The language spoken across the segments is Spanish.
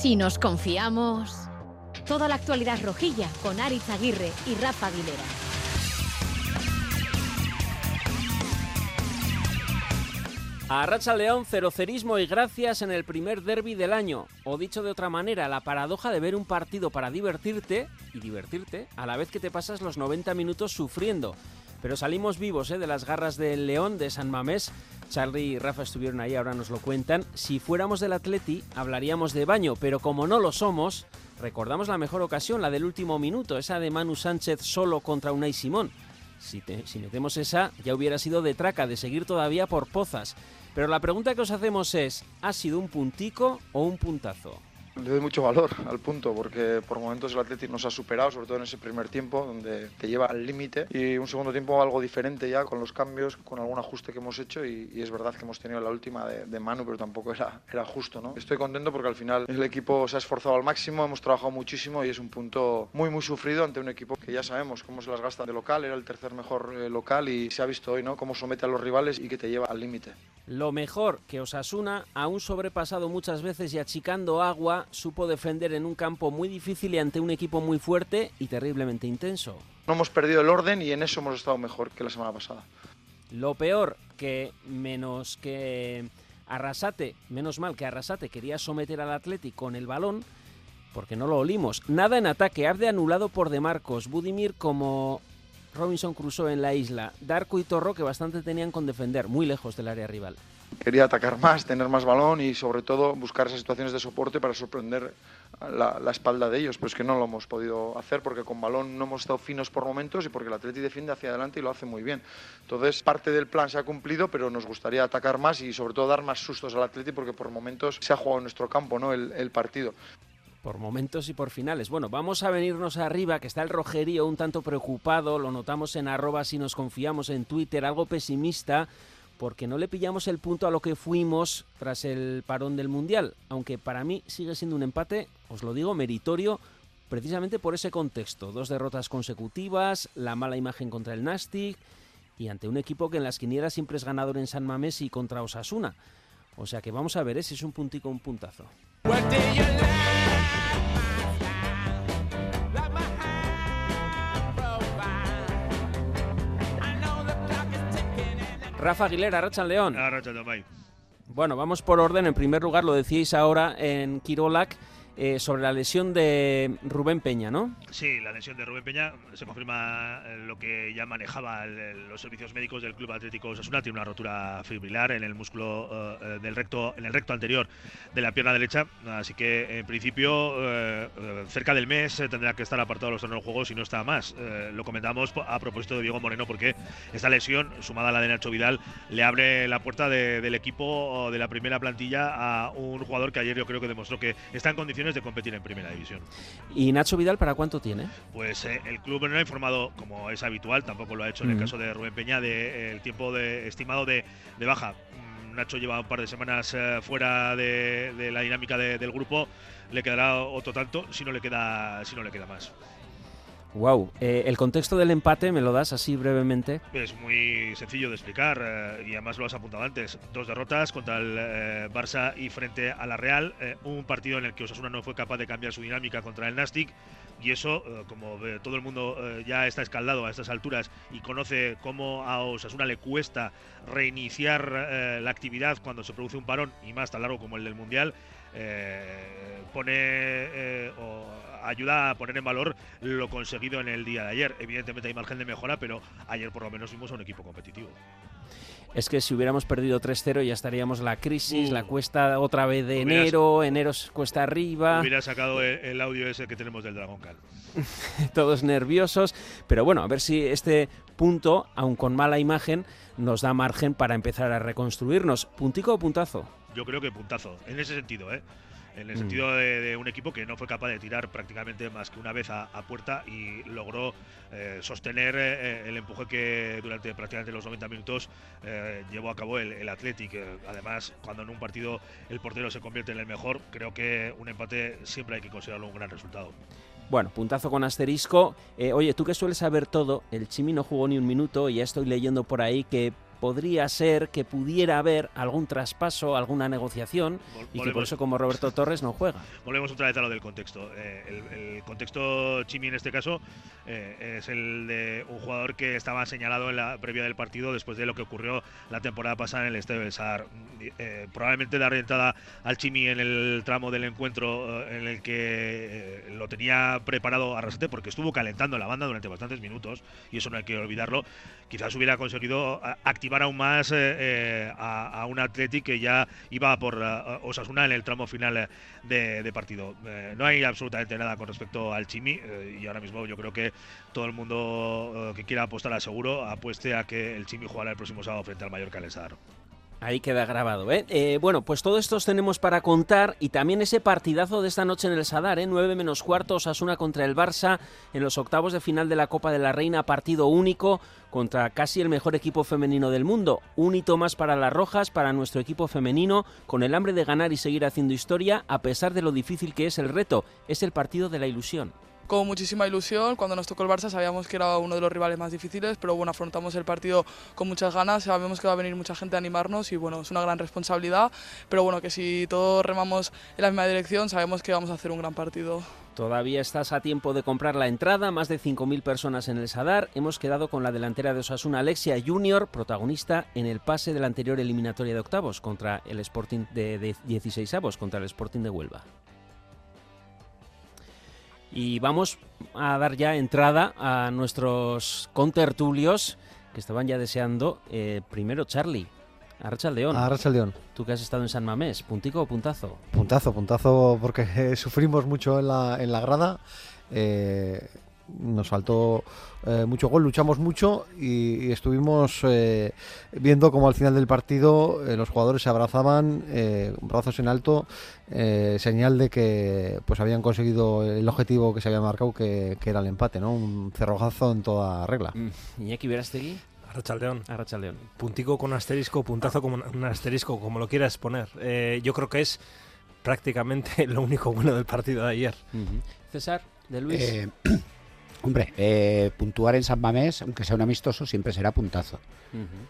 Si nos confiamos. Toda la actualidad rojilla con Aritz Aguirre y Rafa Aguilera. A Racha León, cerocerismo y gracias en el primer derby del año. O dicho de otra manera, la paradoja de ver un partido para divertirte y divertirte a la vez que te pasas los 90 minutos sufriendo. Pero salimos vivos ¿eh? de las garras del León, de San Mamés. Charlie y Rafa estuvieron ahí, ahora nos lo cuentan. Si fuéramos del Atleti, hablaríamos de baño, pero como no lo somos, recordamos la mejor ocasión, la del último minuto, esa de Manu Sánchez solo contra Unai Simón. Si, si metemos esa, ya hubiera sido de traca, de seguir todavía por pozas. Pero la pregunta que os hacemos es, ¿ha sido un puntico o un puntazo? Le doy mucho valor al punto porque por momentos el Atlético nos ha superado, sobre todo en ese primer tiempo donde te lleva al límite y un segundo tiempo algo diferente ya con los cambios, con algún ajuste que hemos hecho y, es verdad que hemos tenido la última de, de, Manu, pero tampoco era, era justo. ¿no? Estoy contento porque al final el equipo se ha esforzado al máximo, hemos trabajado muchísimo y es un punto muy muy sufrido ante un equipo que ya sabemos cómo se las gasta de local, era el tercer mejor eh, local y se ha visto hoy ¿no? cómo somete a los rivales y que te lleva al límite. Lo mejor que Osasuna, aún sobrepasado muchas veces y achicando agua, supo defender en un campo muy difícil y ante un equipo muy fuerte y terriblemente intenso. No hemos perdido el orden y en eso hemos estado mejor que la semana pasada. Lo peor que menos que Arrasate, menos mal que Arrasate quería someter al Atlético con el balón, porque no lo olimos. Nada en ataque, Abde anulado por De Marcos, Budimir como Robinson Crusoe en la isla, Darko y Torro que bastante tenían con defender, muy lejos del área rival. Quería atacar más, tener más balón y sobre todo buscar esas situaciones de soporte para sorprender la, espalda de ellos, pero es que no lo hemos podido hacer porque con balón no hemos estado finos por momentos y porque el Atleti defiende hacia adelante y lo hace muy bien. Entonces, parte del plan se ha cumplido, pero nos gustaría atacar más y sobre todo dar más sustos al Atleti porque por momentos se ha jugado en nuestro campo ¿no? el, el partido por momentos y por finales. Bueno, vamos a venirnos arriba, que está el rojerío un tanto preocupado, lo notamos en arroba si nos confiamos en Twitter, algo pesimista, porque no le pillamos el punto a lo que fuimos tras el parón del Mundial, aunque para mí sigue siendo un empate, os lo digo, meritorio, precisamente por ese contexto. Dos derrotas consecutivas, la mala imagen contra el Nastic y ante un equipo que en las quinielas siempre es ganador en San Mamés y contra Osasuna. O sea que vamos a ver ¿eh? si es un puntico un puntazo. Rafa Aguilera, Rachan León. Bueno, vamos por orden. En primer lugar, lo decíais ahora en Kirolak. Eh, sobre la lesión de Rubén Peña, ¿no? Sí, la lesión de Rubén Peña se confirma eh, lo que ya manejaba los servicios médicos del Club Atlético Osasuna, tiene una rotura fibrilar en el músculo del recto en el recto anterior de la pierna derecha, así que en principio cerca del mes tendrá que estar apartado de los torneos de juego si no está más. lo comentamos a propósito de Diego Moreno porque esta lesión sumada a la de Nacho Vidal le abre la puerta de, del equipo de la primera plantilla a un jugador que ayer yo creo que demostró que está en condiciones de competir en primera división. ¿Y Nacho Vidal para cuánto tiene? Pues eh, el club no ha informado, como es habitual, tampoco lo ha hecho en el caso de Rubén Peña, de, eh, el tiempo de, estimado de, de, baja. Nacho lleva un par de semanas eh, fuera de, de, la dinámica del grupo, le quedará otro tanto si no le queda, si no le queda más. Wow, eh, el contexto del empate me lo das así brevemente. Es muy sencillo de explicar eh, y además lo has apuntado antes. Dos derrotas contra el eh, Barça y frente a la Real, un partido en el que Osasuna no fue capaz de cambiar su dinámica contra el Nastic y eso, como todo el mundo ya está escaldado a estas alturas y conoce cómo a Osasuna le cuesta reiniciar la actividad cuando se produce un parón y más tan largo como el del Mundial, pone o ayuda a poner en valor lo conseguido en el día de ayer. Evidentemente hay margen de mejora, pero ayer por lo menos vimos a un equipo competitivo. Es que si hubiéramos perdido 3-0 ya estaríamos la crisis, uh, la cuesta otra vez de hubieras, enero, enero cuesta arriba. Hubiera sacado el, el, audio ese que tenemos del Dragon Cal. Todos nerviosos, pero bueno, a ver si este punto, aun con mala imagen, nos da margen para empezar a reconstruirnos. ¿Puntico o puntazo? Yo creo que puntazo, en ese sentido, ¿eh? en el mm. sentido de, de, un equipo que no fue capaz de tirar prácticamente más que una vez a, a puerta y logró eh, sostener eh, el empuje que durante prácticamente los 90 minutos eh, llevó a cabo el, el Athletic. Además, cuando en un partido el portero se convierte en el mejor, creo que un empate siempre hay que considerarlo un gran resultado. Bueno, puntazo con asterisco. Eh, oye, tú que sueles saber todo, el Chimi no jugó ni un minuto y ya estoy leyendo por ahí que podría ser que pudiera haber algún traspaso, alguna negociación y que por eso como Roberto Torres no juega. Volvemos otra vez a lo del contexto. Eh, el, contexto Chimi en este caso eh, es el de un jugador que estaba señalado en la previa del partido después de lo que ocurrió la temporada pasada en el Estadio del Sar. Eh, probablemente dar entrada al Chimi en el tramo del encuentro en el que lo tenía preparado Arrasate porque estuvo calentando la banda durante bastantes minutos y eso no hay que olvidarlo. Quizás hubiera conseguido activar aún más a, un Athletic que ya iba por Osasuna en el tramo final de, partido. no hay absolutamente nada con respecto al Chimi y ahora mismo yo creo que todo el mundo que quiera apostar a seguro apueste a que el Chimi jugará el próximo sábado frente al Mallorca Lesar. Ahí queda grabado, ¿eh? ¿eh? Bueno, pues todo esto os tenemos para contar y también ese partidazo de esta noche en el Sadar, ¿eh? 9 menos cuartos, Asuna contra el Barça en los octavos de final de la Copa de la Reina, partido único contra casi el mejor equipo femenino del mundo. Un hito más para las Rojas, para nuestro equipo femenino, con el hambre de ganar y seguir haciendo historia, a pesar de lo difícil que es el reto. Es el partido de la ilusión con muchísima ilusión. Cuando nos tocó el Barça sabíamos que era uno de los rivales más difíciles, pero bueno, afrontamos el partido con muchas ganas, sabemos que va a venir mucha gente a animarnos y bueno, es una gran responsabilidad, pero bueno, que si todos remamos en la misma dirección sabemos que vamos a hacer un gran partido. Todavía estás a tiempo de comprar la entrada, más de 5.000 personas en el Sadar. Hemos quedado con la delantera de Osasuna, Alexia Junior, protagonista en el pase de la anterior eliminatoria de octavos contra el Sporting de, 16 avos, contra el Sporting de Huelva. Y vamos a dar ya entrada a nuestros contertulios que estaban ya deseando. Eh, primero, Charlie. Arracha León. Arracha León. Tú que has estado en San Mamés, ¿puntico o puntazo? Puntazo, puntazo, porque sufrimos mucho en la, en la grada. Eh, nos faltó eh, mucho gol, luchamos mucho y, estuvimos eh, viendo como al final del partido eh, los jugadores se abrazaban, brazos en alto, señal de que pues habían conseguido el objetivo que se había marcado, que, era el empate, ¿no? Un cerrojazo en toda regla. Mm. Iñaki Verastegui. Arrachaldeón. Arrachaldeón. Puntico con asterisco, puntazo con un asterisco, como lo quieras poner. yo creo que es prácticamente lo único bueno del partido de ayer. César, de Luis. Hombre, eh, puntuar en San Mamés, aunque sea un amistoso, siempre será puntazo.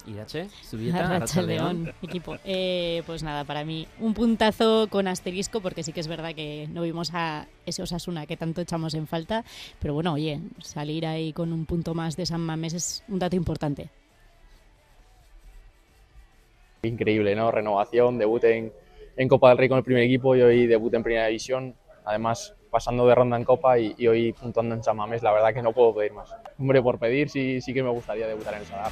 ¿Y H? Racha León, equipo. Eh, pues nada, para mí un puntazo con asterisco, porque sí que es verdad que no vimos a ese Osasuna que tanto echamos en falta. Pero bueno, oye, salir ahí con un punto más de San Mamés es un dato importante. Increíble, ¿no? Renovación, debut en, en Copa del Rey con el primer equipo y hoy debut en Primera División. Además, pasando de ronda en Copa y, hoy puntuando en Chamamés, la verdad que no puedo pedir más. Hombre, por pedir sí, sí que me gustaría debutar en el Sadar.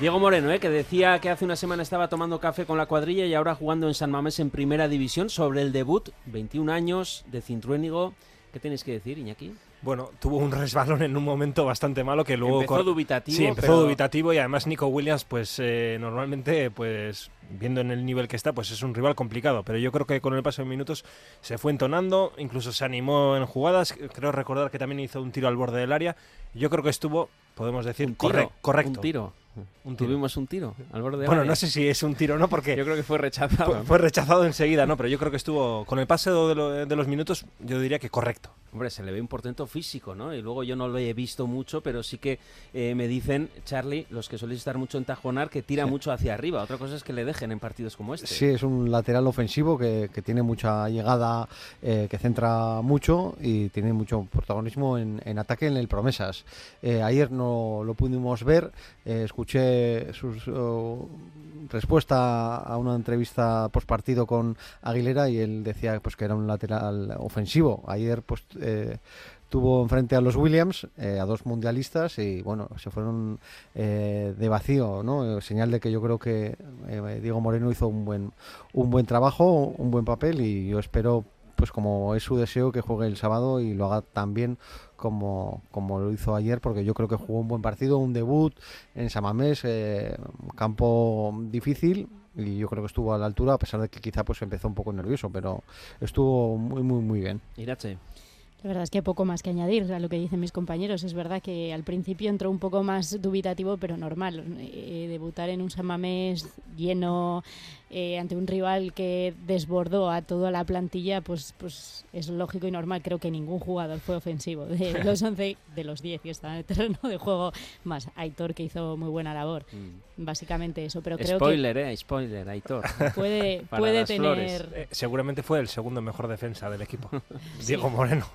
Diego Moreno, ¿eh? que decía que hace una semana estaba tomando café con la cuadrilla y ahora jugando en San Mamés en Primera División sobre el debut, 21 años, de Cintruénigo. ¿Qué tenéis que decir, Iñaki? Bueno, tuvo un resbalón en un momento bastante malo que luego... Empezó dubitativo. Sí, empezó dubitativo y además Nico Williams, pues eh, normalmente, pues viendo en el nivel que está, pues es un rival complicado. Pero yo creo que con el paso de minutos se fue entonando, incluso se animó en jugadas. Creo recordar que también hizo un tiro al borde del área. Yo creo que estuvo, podemos decir, correcto. Un tiro. Tuvimos un tiro al borde Bueno, no sé si es un tiro o no, porque. Yo creo que fue rechazado. Fue, rechazado enseguida, ¿no? Pero yo creo que estuvo. Con el pase de, de, los minutos, yo diría que correcto. Hombre, se le ve un portento físico, ¿no? Y luego yo no lo he visto mucho, pero sí que eh, me dicen, Charlie, los que soléis estar mucho en Tajonar, que tira mucho hacia arriba. Otra cosa es que le dejen en partidos como este. Sí, es un lateral ofensivo que, tiene mucha llegada, eh, que centra mucho y tiene mucho protagonismo en, ataque en el Promesas. Eh, ayer no lo pudimos ver, escuché su respuesta a una entrevista post partido con Aguilera y él decía pues que era un lateral ofensivo. Ayer pues eh, tuvo enfrente a los Williams, eh, a dos mundialistas, y bueno, se fueron eh, de vacío, ¿no? Señal de que yo creo que Diego Moreno hizo un buen, un buen trabajo, un buen papel, y yo espero, pues como es su deseo, que juegue el sábado y lo haga tan bien como, como lo hizo ayer, porque yo creo que jugó un buen partido, un debut en Samamés, campo difícil, y yo creo que estuvo a la altura, a pesar de que quizá pues empezó un poco nervioso, pero estuvo muy, muy, muy bien. Irache. La verdad es que poco más que añadir a lo que dicen mis compañeros. Es verdad que al principio entró un poco más dubitativo, pero normal. Eh, debutar en un San Mamés lleno eh, ante un rival que desbordó a toda la plantilla, pues, pues es lógico y normal. Creo que ningún jugador fue ofensivo. De los 11, de los 10 que estaban en el terreno de juego, más Aitor que hizo muy buena labor. Mm. Básicamente eso. Pero creo spoiler, que eh, spoiler, Aitor. Puede, puede tener. Eh, seguramente fue el segundo mejor defensa del equipo. Diego Moreno.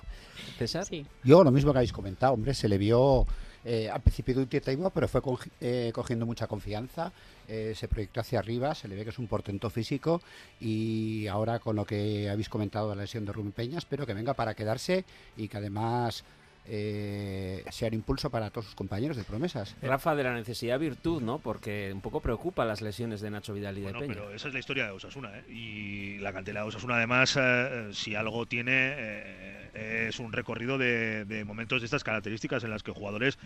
César. Sí. Yo lo mismo que habéis comentado, hombre, se le vio eh, al principio de un tierra pero fue eh, cogiendo mucha confianza, eh, se proyectó hacia arriba, se le ve que es un portento físico. Y ahora con lo que habéis comentado de la lesión de Rubén Peña, espero que venga para quedarse y que además eh, sea el impulso para todos sus compañeros de promesas. Rafa, de la necesidad virtud, ¿no? Porque un poco preocupa las lesiones de Nacho Vidal y de Bueno, Peña. pero esa es la historia de Osasuna, ¿eh? Y la cantera de Osasuna, además, eh, si algo tiene, eh, es un recorrido de, de momentos de estas características en las que jugadores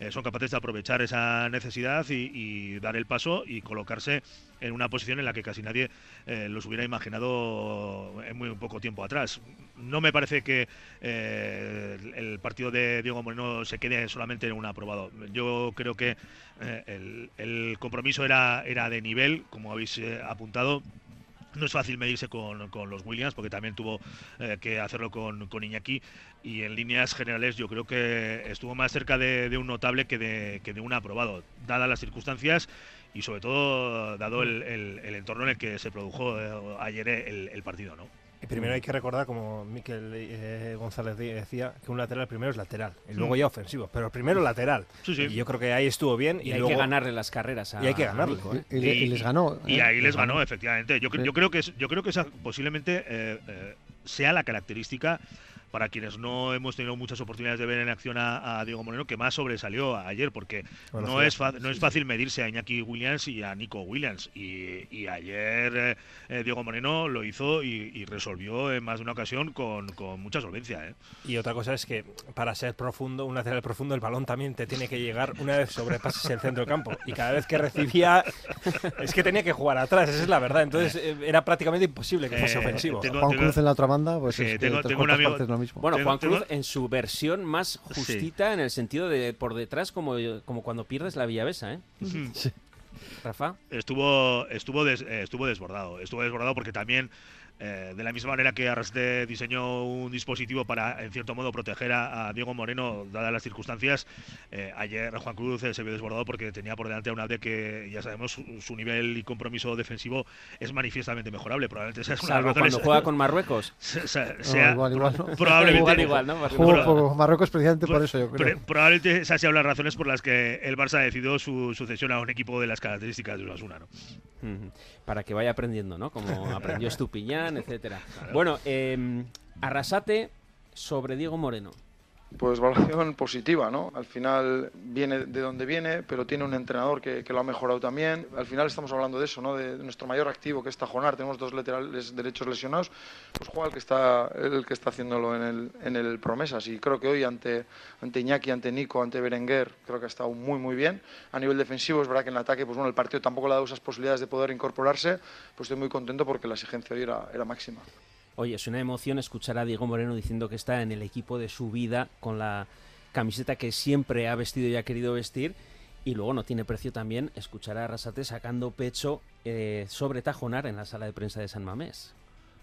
eh, son capaces de aprovechar esa necesidad y, y dar el paso y colocarse en una posición en la que casi nadie eh, los hubiera imaginado en muy poco tiempo atrás. No me parece que eh, el- el partido de Diego Moreno se quede solamente en un aprobado. Yo creo que eh, el, compromiso era, era de nivel, como habéis eh, apuntado. No es fácil medirse con, con los Williams porque también tuvo eh, que hacerlo con, con Iñaki y en líneas generales yo creo que estuvo más cerca de, un notable que de, que de un aprobado, dadas las circunstancias y sobre todo dado el, el- entorno en el que se produjo ayer el, el partido. ¿no? Y primero hay que recordar, como Miquel eh, González decía, que un lateral primero es lateral y luego Mm. ya ofensivo, pero primero lateral. Sí, sí. Y yo creo que ahí estuvo bien. Y, Y, hay luego, que ganarle las carreras a y hay que ganarle. ¿eh? Y, le- y les ganó. Y ¿eh? ahí les ganó, efectivamente. Yo, yo creo que es- yo creo que esa posiblemente eh, eh, sea la característica para quienes no hemos tenido muchas oportunidades de ver en acción a, a Diego Moreno que más sobresalió ayer porque Bueno, no sí. es fa- no es fácil medirse a Iñaki Williams y a Nico Williams y, y ayer eh, eh, Diego Moreno lo hizo y, y resolvió en más de una ocasión con, con mucha solvencia. ¿eh? Y otra cosa es que para ser profundo, un lateral profundo, el balón también te tiene que llegar una vez sobrepases el centro del campo. Y cada vez que recibía, es que tenía que jugar atrás, esa es la verdad. Entonces eh, era prácticamente imposible que fuese Eh, ofensivo. tengo- Juan Cruz en la otra banda, pues Sí, es que tengo- tengo un amigo- partes lo mismo. Bueno, Juan Cruz en su versión más justita en el sentido de por detrás como, como cuando pierdes la Villavesa, ¿eh? Ujú. Rafa. estuvo estuvo des- eh, estuvo desbordado estuvo desbordado porque también eh, de la misma manera que Arrasate diseñó un dispositivo para en cierto modo proteger a, a Diego Moreno dadas las circunstancias eh, ayer Juan Cruz eh, se vio desbordado porque tenía por delante a un AD que ya sabemos su, su nivel y compromiso defensivo es manifiestamente mejorable probablemente las Salvo cuando razones- juega con Marruecos. se- se- No, sea- igual, igual, ¿no? probablemente Igual, igual, ¿no? Jugó Pero- por Marruecos precisamente por eso, yo creo. Pre- probablemente esas sean las razones por las que el Barça decidió su sucesión a un equipo de las características de Osasuna, ¿no? Para que vaya aprendiendo, ¿no? Como aprendió Estupiñán, etcétera. Bueno, eh, Arrasate sobre Diego Moreno. Pues valoración positiva, ¿no? Al final viene de donde viene, pero tiene un entrenador que, que lo ha mejorado también. Al final estamos hablando de eso, ¿no? De, nuestro mayor activo que es Tajonar. Tenemos dos laterales derechos lesionados. Pues juega el que está, el que está haciéndolo en el, en el Promesas. Y creo que hoy ante, ante Iñaki, ante Nico, ante Berenguer, creo que ha estado muy, muy bien. A nivel defensivo, es verdad que en el ataque, pues bueno, el partido tampoco le ha dado esas posibilidades de poder incorporarse. Pues estoy muy contento porque la exigencia hoy era, era máxima. Oye, es una emoción escuchar a Diego Moreno diciendo que está en el equipo de su vida con la camiseta que siempre ha vestido y ha querido vestir. Y luego no tiene precio también escuchar a Arrasate sacando pecho eh, sobre Tajonar en la sala de prensa de San Mamés.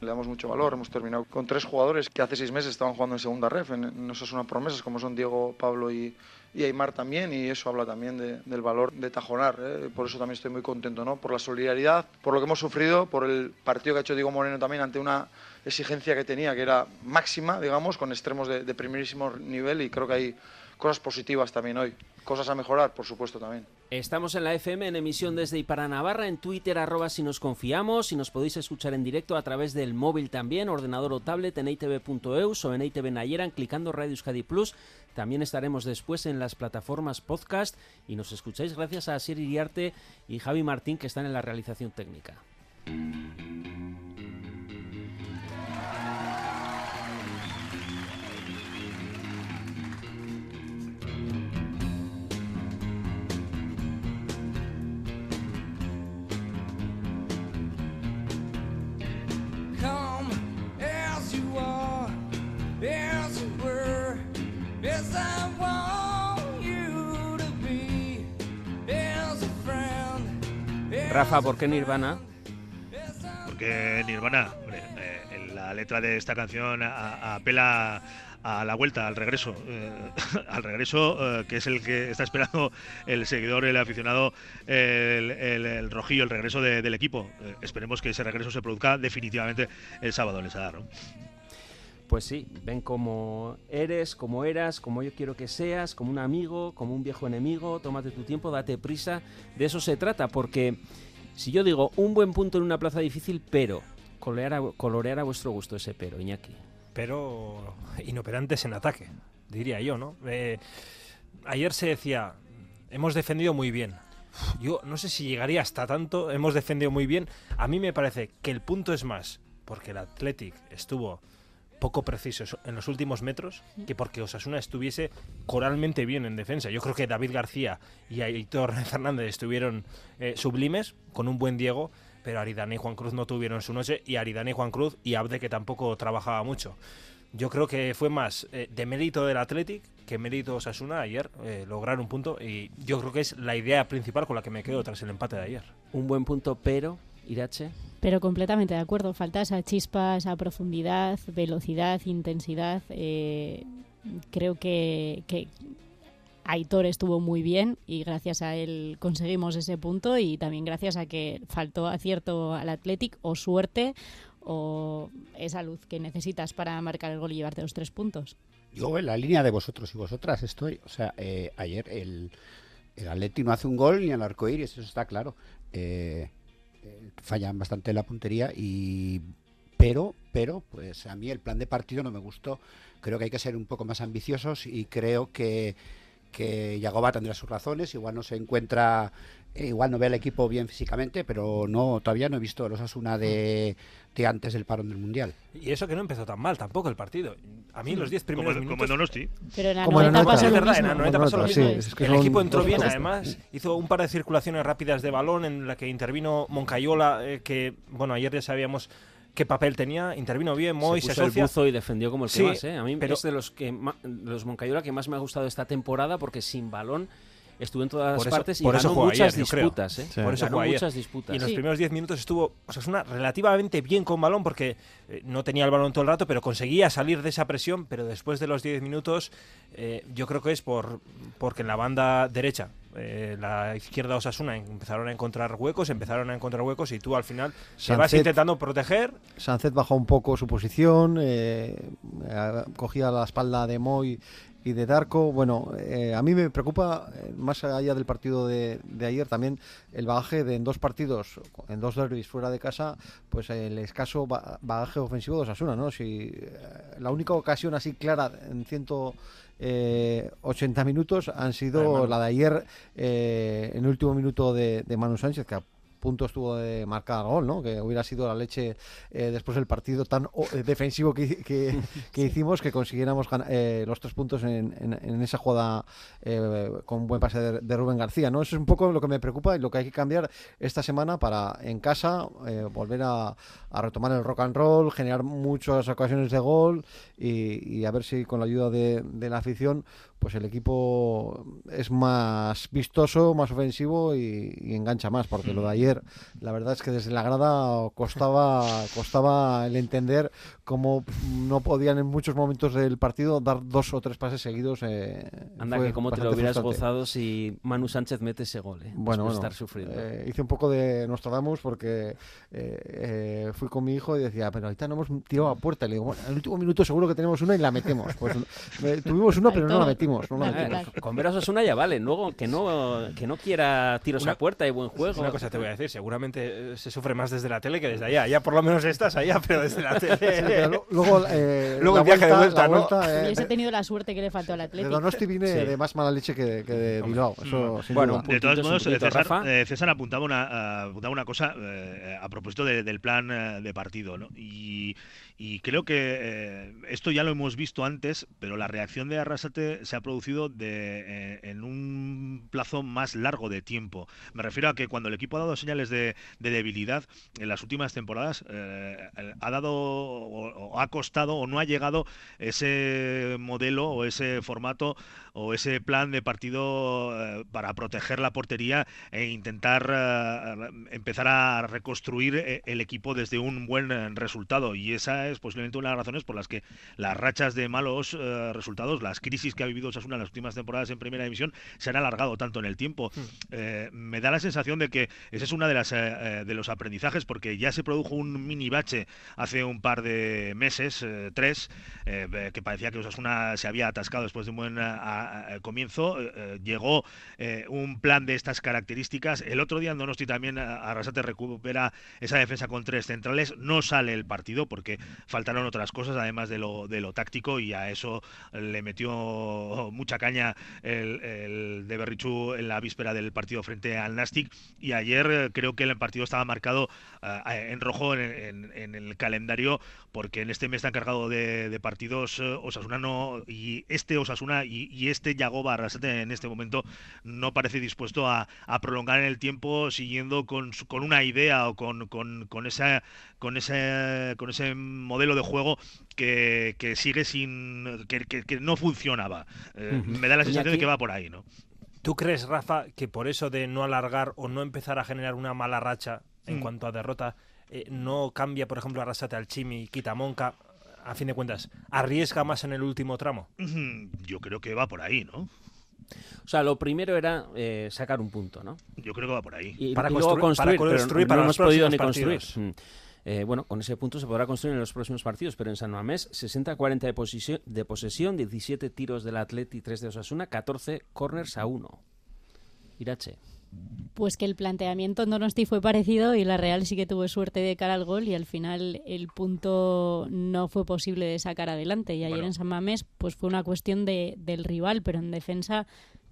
Le damos mucho valor. Hemos terminado con tres jugadores que hace seis meses estaban jugando en segunda ref. En, en esas son promesas, como son Diego, Pablo y, y Aymar también. Y eso habla también de- del valor de Tajonar. ¿eh? Por eso también estoy muy contento, ¿no? Por la solidaridad, por lo que hemos sufrido, por el partido que ha hecho Diego Moreno también ante una exigencia que tenía, que era máxima, digamos, con extremos de primerísimo nivel. Y creo que hay cosas positivas también hoy. Cosas a mejorar, por supuesto, también. Estamos en la FM en emisión desde Ipara Navarra, en Twitter arroba si nos confiamos, y nos podéis escuchar en directo a través del móvil también, ordenador o tablet en itv.eus o en itv Nayeran clicando Radio Euskadi Plus. También estaremos después en las plataformas podcast y nos escucháis gracias a Asier Iriarte y Javi Martín que están en la realización técnica. Rafa, ¿por qué Nirvana? Porque Nirvana, eh, la letra de esta canción apela a la vuelta, al regreso, eh, al regreso eh, que es el que está esperando el seguidor, el aficionado, el, rojillo, el regreso de- del equipo. Esperemos que ese regreso se produzca definitivamente el sábado en el Sadar, ¿no? Pues sí, ven como eres, como eras, como yo quiero que seas, como un amigo, como un viejo enemigo, tómate tu tiempo, date prisa. De eso se trata, porque si yo digo un buen punto en una plaza difícil, pero colorear a, vuestro gusto ese pero, Iñaki. pero inoperantes en ataque, diría yo, ¿no? Eh, ayer se decía, hemos defendido muy bien. Yo no sé si llegaría hasta tanto, hemos defendido muy bien. A mí me parece que el punto es más porque el Athletic estuvo poco preciso en los últimos metros que porque Osasuna estuviese coralmente bien en defensa. Yo creo que David García y Aitor Fernández estuvieron eh, sublimes, con un buen Diego, pero Aridane y Juan Cruz no tuvieron su noche, y Aridane y Juan Cruz y Abde que tampoco trabajaba mucho. Yo creo que fue más eh, de mérito del Athletic que mérito Osasuna ayer eh, lograr un punto y yo creo que es la idea principal con la que me quedo tras el empate de ayer. Un buen punto, pero, Irache. Pero completamente de acuerdo. Falta esa chispa, esa profundidad, velocidad, intensidad. eh, creo que, que Aitor estuvo muy bien y gracias a él conseguimos ese punto y también gracias a que faltó acierto al Athletic o suerte o esa luz que necesitas para marcar el gol y llevarte los tres puntos. Yo en la línea de vosotros y vosotras estoy. O sea, eh, ayer el, el Atleti no hace un gol ni al arco iris, eso está claro. Eh, fallan bastante la puntería y pero pero pues a mí el plan de partido no me gustó. Creo que hay que ser un poco más ambiciosos y creo que que Yagoba tendrá sus razones. Igual no se encuentra igual no ve al equipo bien físicamente pero no todavía no he visto los Asuna de, de antes del parón del mundial Y eso que no empezó tan mal tampoco el partido. A mí los 10 Como, primeros como minutos... en Donosti. Pero en la Como en la 90 nota. pasó es lo verdad, en mismo. la 90 Como pasó lo mismo. sí, es que el equipo entró bien, cosas. además hizo un par de circulaciones rápidas de balón en la que intervino Moncayola, eh, que bueno ayer ya sabíamos qué papel tenía, intervino bien, Moy se se, puso el asocia. buzo y defendió como el que Sí, más, ¿eh? A mí pero- es de los que de los Moncayola que más me ha gustado esta temporada porque sin balón estuvo en todas las partes y ganó muchas disputas, ¿eh? Por eso ayer. muchas disputas. Y en los Sí. primeros 10 minutos estuvo Osasuna relativamente bien con balón porque eh, no tenía el balón todo el rato, pero conseguía salir de esa presión. Pero después de los 10 minutos, eh, yo creo que es por porque en la banda derecha, eh, la izquierda Osasuna empezaron a encontrar huecos, empezaron a encontrar huecos y tú al final se vas Sancet- intentando proteger. Sánchez bajó un poco su posición, eh, eh, cogía la espalda de Moy y de Darko. Bueno, eh, a mí me preocupa, eh, más allá del partido de, de ayer, también el bagaje de en dos partidos, en dos derbis fuera de casa, pues el escaso ba- bagaje ofensivo de Osasuna, ¿no? Si eh, la única ocasión así clara en 180 minutos han sido la de ayer eh, en el último minuto de, de Manu Sánchez, que a punto estuvo de marcar gol, ¿no? Que hubiera sido la leche eh, después del partido tan eh, defensivo que, que- que hicimos que consiguiéramos eh, los tres puntos en, en- en esa jugada eh, con buen pase de, de Rubén García, ¿no? Eso es un poco lo que me preocupa y lo que hay que cambiar esta semana para en casa eh, volver a, a retomar el rock and roll, generar muchas ocasiones de gol y, y a ver si con la ayuda de, de la afición pues el equipo es más vistoso, más ofensivo y, y engancha más, porque lo de ayer, la verdad es que desde la grada costaba, costaba el entender cómo no podían en muchos momentos del partido dar dos o tres pases seguidos. eh, Anda, que cómo te lo hubieras frustrante. gozado si Manu Sánchez mete ese gol, ¿eh? Bueno, bueno, estar sufriendo. eh, hice un poco de Nostradamus porque eh, eh, fui con mi hijo y decía, pero ahorita no hemos tirado a puerta. Le digo, bueno, en el último minuto seguro que tenemos una y la metemos. Pues tuvimos una, pero no la metimos. No claro. Con ver a Osasuna ya vale, luego que no, que no quiera tiros Una- a puerta y buen juego. Una cosa te voy a decir, seguramente eh, se sufre más desde la tele que desde allá. Ya por lo menos estás allá, pero desde la Sí, pero tele. lo- luego, eh, Luego la el viaje de vuelta, ¿no? vuelta, eh, Hubiese de- tenido la suerte que le faltó al de Atlético. Donosti vine Sí. de más mala leche que, que de Bilbao. Eso, sin Bueno, De todos modos, puntito, César, Rafa. eh, César apuntaba una, apuntaba una cosa eh, a propósito de- del plan eh, de partido, ¿no? Y, y creo que eh, esto ya lo hemos visto antes, pero la reacción de Arrasate se ha producido eh, en un plazo más largo de tiempo. Me refiero a que cuando el equipo ha dado señales señales de, debilidad en las últimas temporadas, eh, ha dado o, ha costado o no ha llegado ese modelo o ese formato o ese plan de partido eh, para proteger la portería e intentar eh, empezar a reconstruir eh, el equipo desde un buen resultado. Y esa es posiblemente una de las razones por las que las rachas de malos resultados, las crisis que ha vivido Osasuna en las últimas temporadas en Primera División, se han alargado tanto en el tiempo. Hmm. me da la sensación de que ese es una de las de los aprendizajes porque ya se produjo un mini bache hace un par de meses, tres, que parecía que Osasuna se había atascado después de un buen comienzo eh, eh, llegó eh, un plan de estas características. El otro día en Donosti también Arrasate recupera esa defensa con tres centrales. No sale el partido porque faltaron otras cosas además de lo, de lo táctico y a eso le metió mucha caña el, de Berrichú en la víspera del partido frente al Nastic y ayer creo que el partido estaba marcado en rojo en, el calendario porque en este mes está encargado de, partidos Osasuna no, y este Osasuna y, y este Yagoba Arrasate en este momento no parece dispuesto a, prolongar en el tiempo siguiendo con, con una idea o con, con, con, esa, con, ese, con ese modelo de juego que, sigue sin. Que, no funcionaba. Eh, me da la sensación de que va por ahí, ¿no? ¿Tú crees, Rafa, que por eso de no alargar o no empezar a generar una mala racha en mm. cuanto a derrota, eh, no cambia, por ejemplo, Arrasate al Chimi, quita Monca? A fin de cuentas, arriesga más en el último tramo? Yo creo que va por ahí, ¿no? O sea, lo primero era eh, sacar un punto, ¿no? Yo creo que va por ahí. Y, para, construir, para no hemos podido ni construir. Mm. Eh, bueno, con ese punto se podrá construir en los próximos partidos, pero en San Mamés 60-40 de, posesión, de posesión, 17 tiros del Atleti, 3 de Osasuna, 14 corners a 1. Irache. Pues que el planteamiento en Donosti fue parecido y la Real sí que tuvo suerte de cara al gol y al final el punto no fue posible de sacar adelante. Y ayer en San Mamés pues fue una cuestión de, del rival, pero en defensa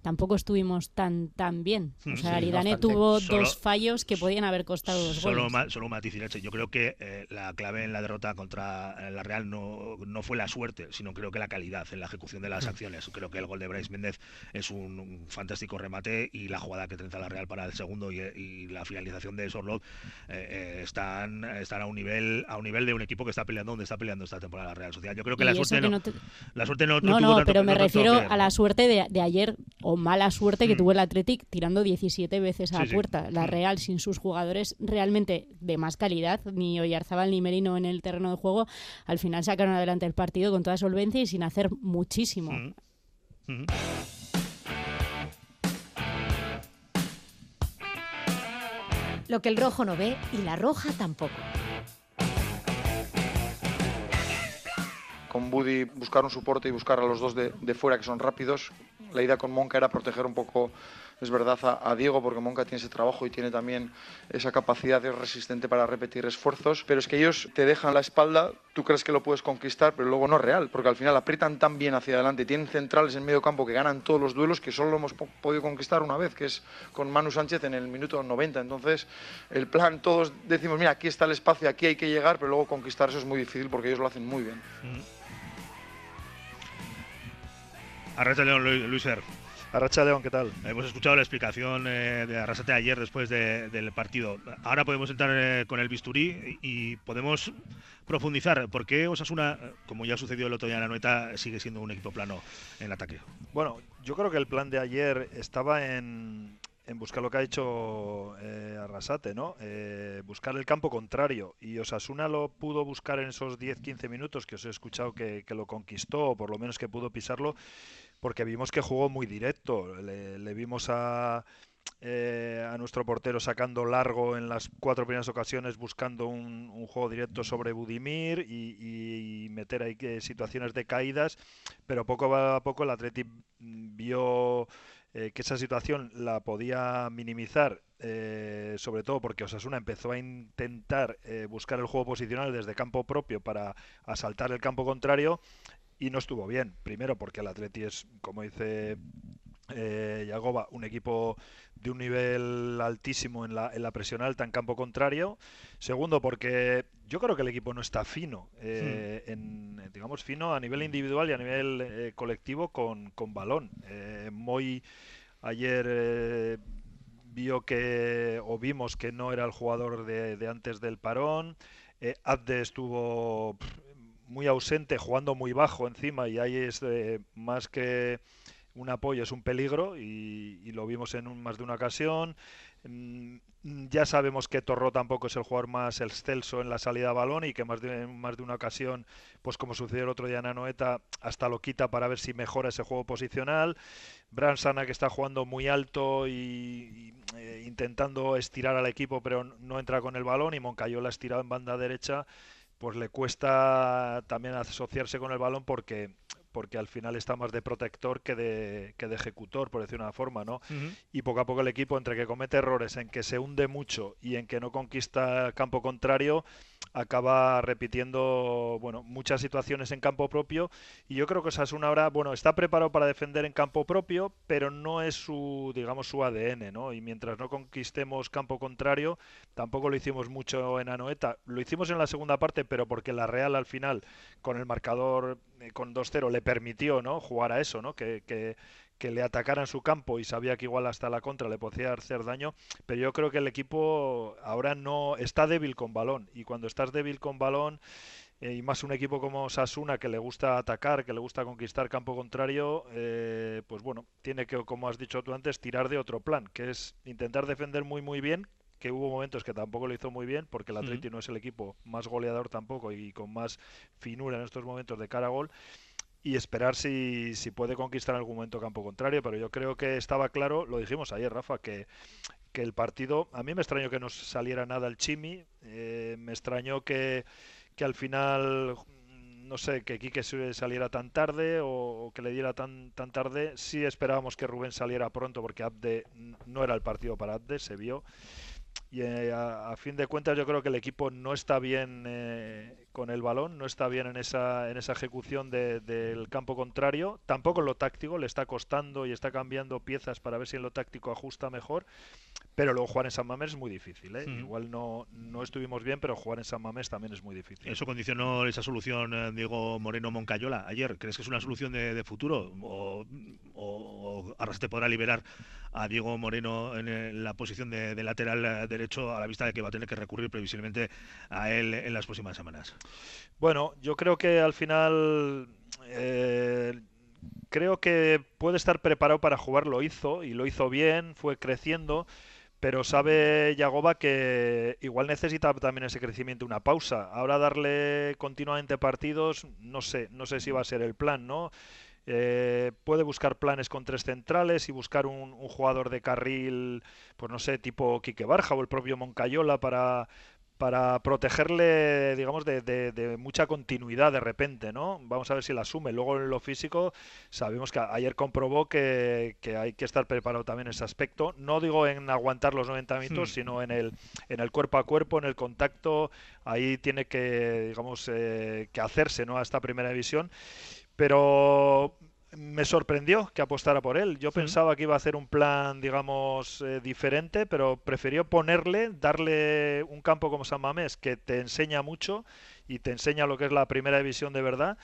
tampoco estuvimos tan tan bien. O sea, Aridane tuvo dos fallos que podían haber costado dos solo goles. solo un matiz, Yo creo que eh, la clave en la derrota contra eh, la Real no, no fue la suerte, sino creo que la calidad en la ejecución de las acciones. Creo que el gol de Bryce Méndez es un, fantástico remate y la jugada que trenza la Real para el segundo y, la finalización de Sorlot eh, están, están a un nivel a un nivel de un equipo que está peleando donde está peleando esta temporada la Real Sociedad. Yo creo que la suerte no, la suerte no, no, no, pero me refiero a la suerte de, de ayer mala suerte que mm. tuvo el Athletic tirando 17 veces a la puerta. La mm. Real, sin sus jugadores realmente de más calidad, ni Oyarzábal ni Merino en el terreno de juego, al final sacaron adelante el partido con toda solvencia y sin hacer muchísimo. Mm. Lo que el rojo no ve y la roja tampoco. Con Buddy buscar un soporte y buscar a los dos de, fuera que son rápidos, la idea con Monca era proteger un poco, es verdad, a, Diego, porque Monca tiene ese trabajo y tiene también esa capacidad de resistente para repetir esfuerzos, pero es que ellos te dejan la espalda, tú crees que lo puedes conquistar, pero luego no es real, porque al final aprietan tan bien hacia adelante, tienen centrales en medio campo que ganan todos los duelos que solo lo hemos podido conquistar una vez, que es con Manu Sánchez en el minuto 90. Entonces, el plan, todos decimos, mira, aquí está el espacio, aquí hay que llegar, pero luego conquistar eso es muy difícil porque ellos lo hacen muy bien. Mm. Arracha León, Luis Er. Arracha León, ¿qué tal? Hemos escuchado la explicación eh, de Arrasate ayer después del partido. Ahora podemos entrar eh, con el bisturí y podemos profundizar. ¿Por qué Osasuna, como ya sucedió el otro día en la Noeta, sigue siendo un equipo plano en ataque? Bueno, yo creo que el plan de ayer estaba en, buscar lo que ha hecho eh, Arrasate, ¿no? buscar el campo contrario. Y Osasuna lo pudo buscar en esos 10-15 minutos que os he escuchado que, que, lo conquistó, o por lo menos que pudo pisarlo porque vimos que jugó muy directo. Le, vimos a, eh, a nuestro portero sacando largo en las cuatro primeras ocasiones, buscando un, juego directo sobre Budimir y, meter ahí situaciones de caídas, pero poco a poco el Atleti vio eh, que esa situación la podía minimizar, eh, sobre todo porque Osasuna empezó a intentar buscar el juego posicional desde campo propio para asaltar el campo contrario y no estuvo bien. Primero porque el Atleti es, como dice eh, Yagoba, un equipo de un nivel altísimo en la, en la presión alta en campo contrario. Segundo porque yo creo que el equipo no está fino, eh, digamos fino a nivel individual y a nivel eh, colectivo con, balón. muy ayer vio que, o vimos que no era el jugador de, antes del parón. Eh, Abde estuvo muy ausente, jugando muy bajo encima, y ahí es más que un apoyo, es un peligro, y, lo vimos en más de una ocasión. Mm, ya sabemos que Torró tampoco es el jugador más excelso en la salida a balón y que más de, más de una ocasión, pues como sucedió el otro día en Anoeta, hasta lo quita para ver si mejora ese juego posicional. Bransana que está jugando muy alto y, eh, intentando estirar al equipo pero no entra con el balón y Moncayola estirado en banda derecha pues le cuesta también asociarse con el balón porque porque al final está más de protector que de, que de ejecutor, por decir una forma, ¿no? Y poco a poco el equipo, entre que comete errores, en que se hunde mucho y en que no conquista campo contrario, acaba repitiendo bueno muchas situaciones en campo propio. Y yo creo que una ahora bueno está preparado para defender en campo propio pero no es su digamos su ADN no y mientras no conquistemos campo contrario tampoco lo hicimos mucho en Anoeta. Lo hicimos en la segunda parte pero porque la Real al final con el marcador eh, con 2-0 le permitió no jugar a eso no que que le atacaran su campo y sabía que igual hasta la contra le podía hacer daño, pero yo creo que el equipo ahora no está débil con balón. Y cuando estás débil con balón eh, y más un equipo como Sasuna que le gusta atacar, que le gusta conquistar campo contrario, eh, pues bueno, tiene que, como has dicho tú antes, tirar de otro plan, que es intentar defender muy muy bien, que hubo momentos que tampoco lo hizo muy bien, porque el Atleti no es el equipo más goleador tampoco y con más finura en estos momentos de cara a gol, y esperar si, si puede conquistar en algún momento campo contrario, pero yo creo que estaba claro, lo dijimos ayer, Rafa, que, que el partido, a mí me extrañó que no saliera nada el Chimi, eh, me extrañó que, que al final no sé, que Quique saliera tan tarde o, que le diera tan, tan tarde. Sí esperábamos que Rubén saliera pronto porque Abde no era el partido para Abde, se vio y eh, a, fin de cuentas yo creo que el equipo no está bien eh, con el balón, no está bien en esa, en esa ejecución del campo contrario, tampoco en lo táctico, le está costando y está cambiando piezas para ver si en lo táctico ajusta mejor, pero luego jugar en San Mamés es muy difícil, ¿eh? igual no, no estuvimos bien, pero jugar en San Mamés también es muy difícil. ¿Eso condicionó esa solución, Diego Moreno Moncayola, ayer? ¿Crees que es una solución de, futuro o, o, ahora se podrá liberar a Diego Moreno en la posición de, lateral derecho a la vista de que va a tener que recurrir previsiblemente a él en las próximas semanas. Bueno, yo creo que al final eh, creo que puede estar preparado para jugar, lo hizo y lo hizo bien, fue creciendo pero sabe Yagoba que igual necesita también ese crecimiento una pausa. Ahora darle continuamente partidos, no sé, no sé si va a ser el plan, ¿no? Eh, puede buscar planes con tres centrales y buscar un, jugador de carril, pues no sé, tipo Quique Barja o el propio Moncayola para, para protegerle, digamos, de, mucha continuidad de repente, ¿no? Vamos a ver si la asume. Luego en lo físico, sabemos que ayer comprobó que, hay que estar preparado también en ese aspecto. No digo en aguantar los 90 minutos, hmm. sino en el, en el cuerpo a cuerpo, en el contacto. Ahí tiene que, digamos, eh, que hacerse, ¿no? A esta primera división pero me sorprendió que apostara por él. Yo pensaba que iba a hacer un plan, digamos, eh, diferente, pero prefirió ponerle, darle un campo como San Mamés que te enseña mucho y te enseña lo que es la primera división de verdad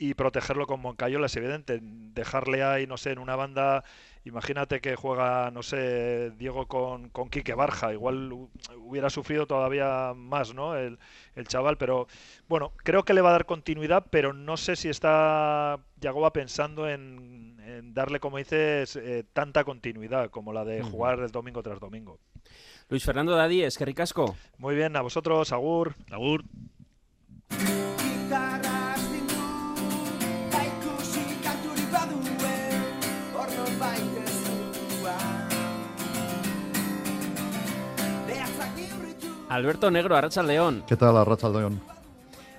y protegerlo con Moncayola es evidente. Dejarle ahí, no sé, en una banda Imagínate que juega, no sé, Diego con, con Quique Barja, igual hubiera sufrido todavía más, ¿no? El, chaval, pero bueno, creo que le va a dar continuidad, pero no sé si está Yagoba pensando en, darle, como dices, eh, tanta continuidad como la de jugar el domingo tras domingo. Luis Fernando Dadí, es que ricasco. Muy bien, a vosotros, Agur. Agur. Alberto Negro, Arracha León. ¿Qué tal, Arracha León?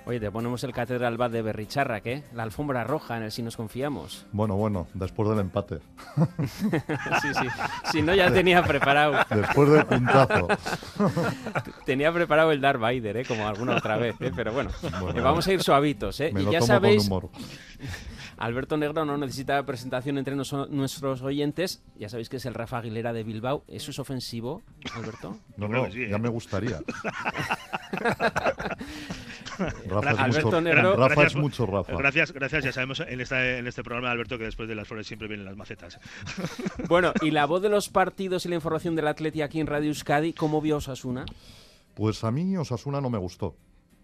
Oye, te ponemos el Catedral Bad de Berricharra, ¿qué? La alfombra roja en el Si nos confiamos. Bueno, bueno, después del empate. sí, sí. Si no, ya tenía preparado. Después del puntazo. tenía preparado el Darth Vader, ¿eh? Como alguna otra vez, ¿eh? Pero bueno, eh, vamos a ir suavitos, ¿eh? y ya sabéis. Con humor. Alberto Negro no necesita presentación entre nuestros oyentes. Ya sabéis que es el Rafa Aguilera de Bilbao. ¿Eso es ofensivo, Alberto? No, no, ya me gustaría. Rafa es Alberto mucho, Negro, Rafa gracias, es mucho Rafa. Gracias, gracias. Ya sabemos en, esta, en este programa, Alberto, que después de las flores siempre vienen las macetas. Bueno, y la voz de los partidos y la información del Atleti aquí en Radio Euskadi, ¿cómo vio Osasuna? Pues a mí Osasuna no me gustó.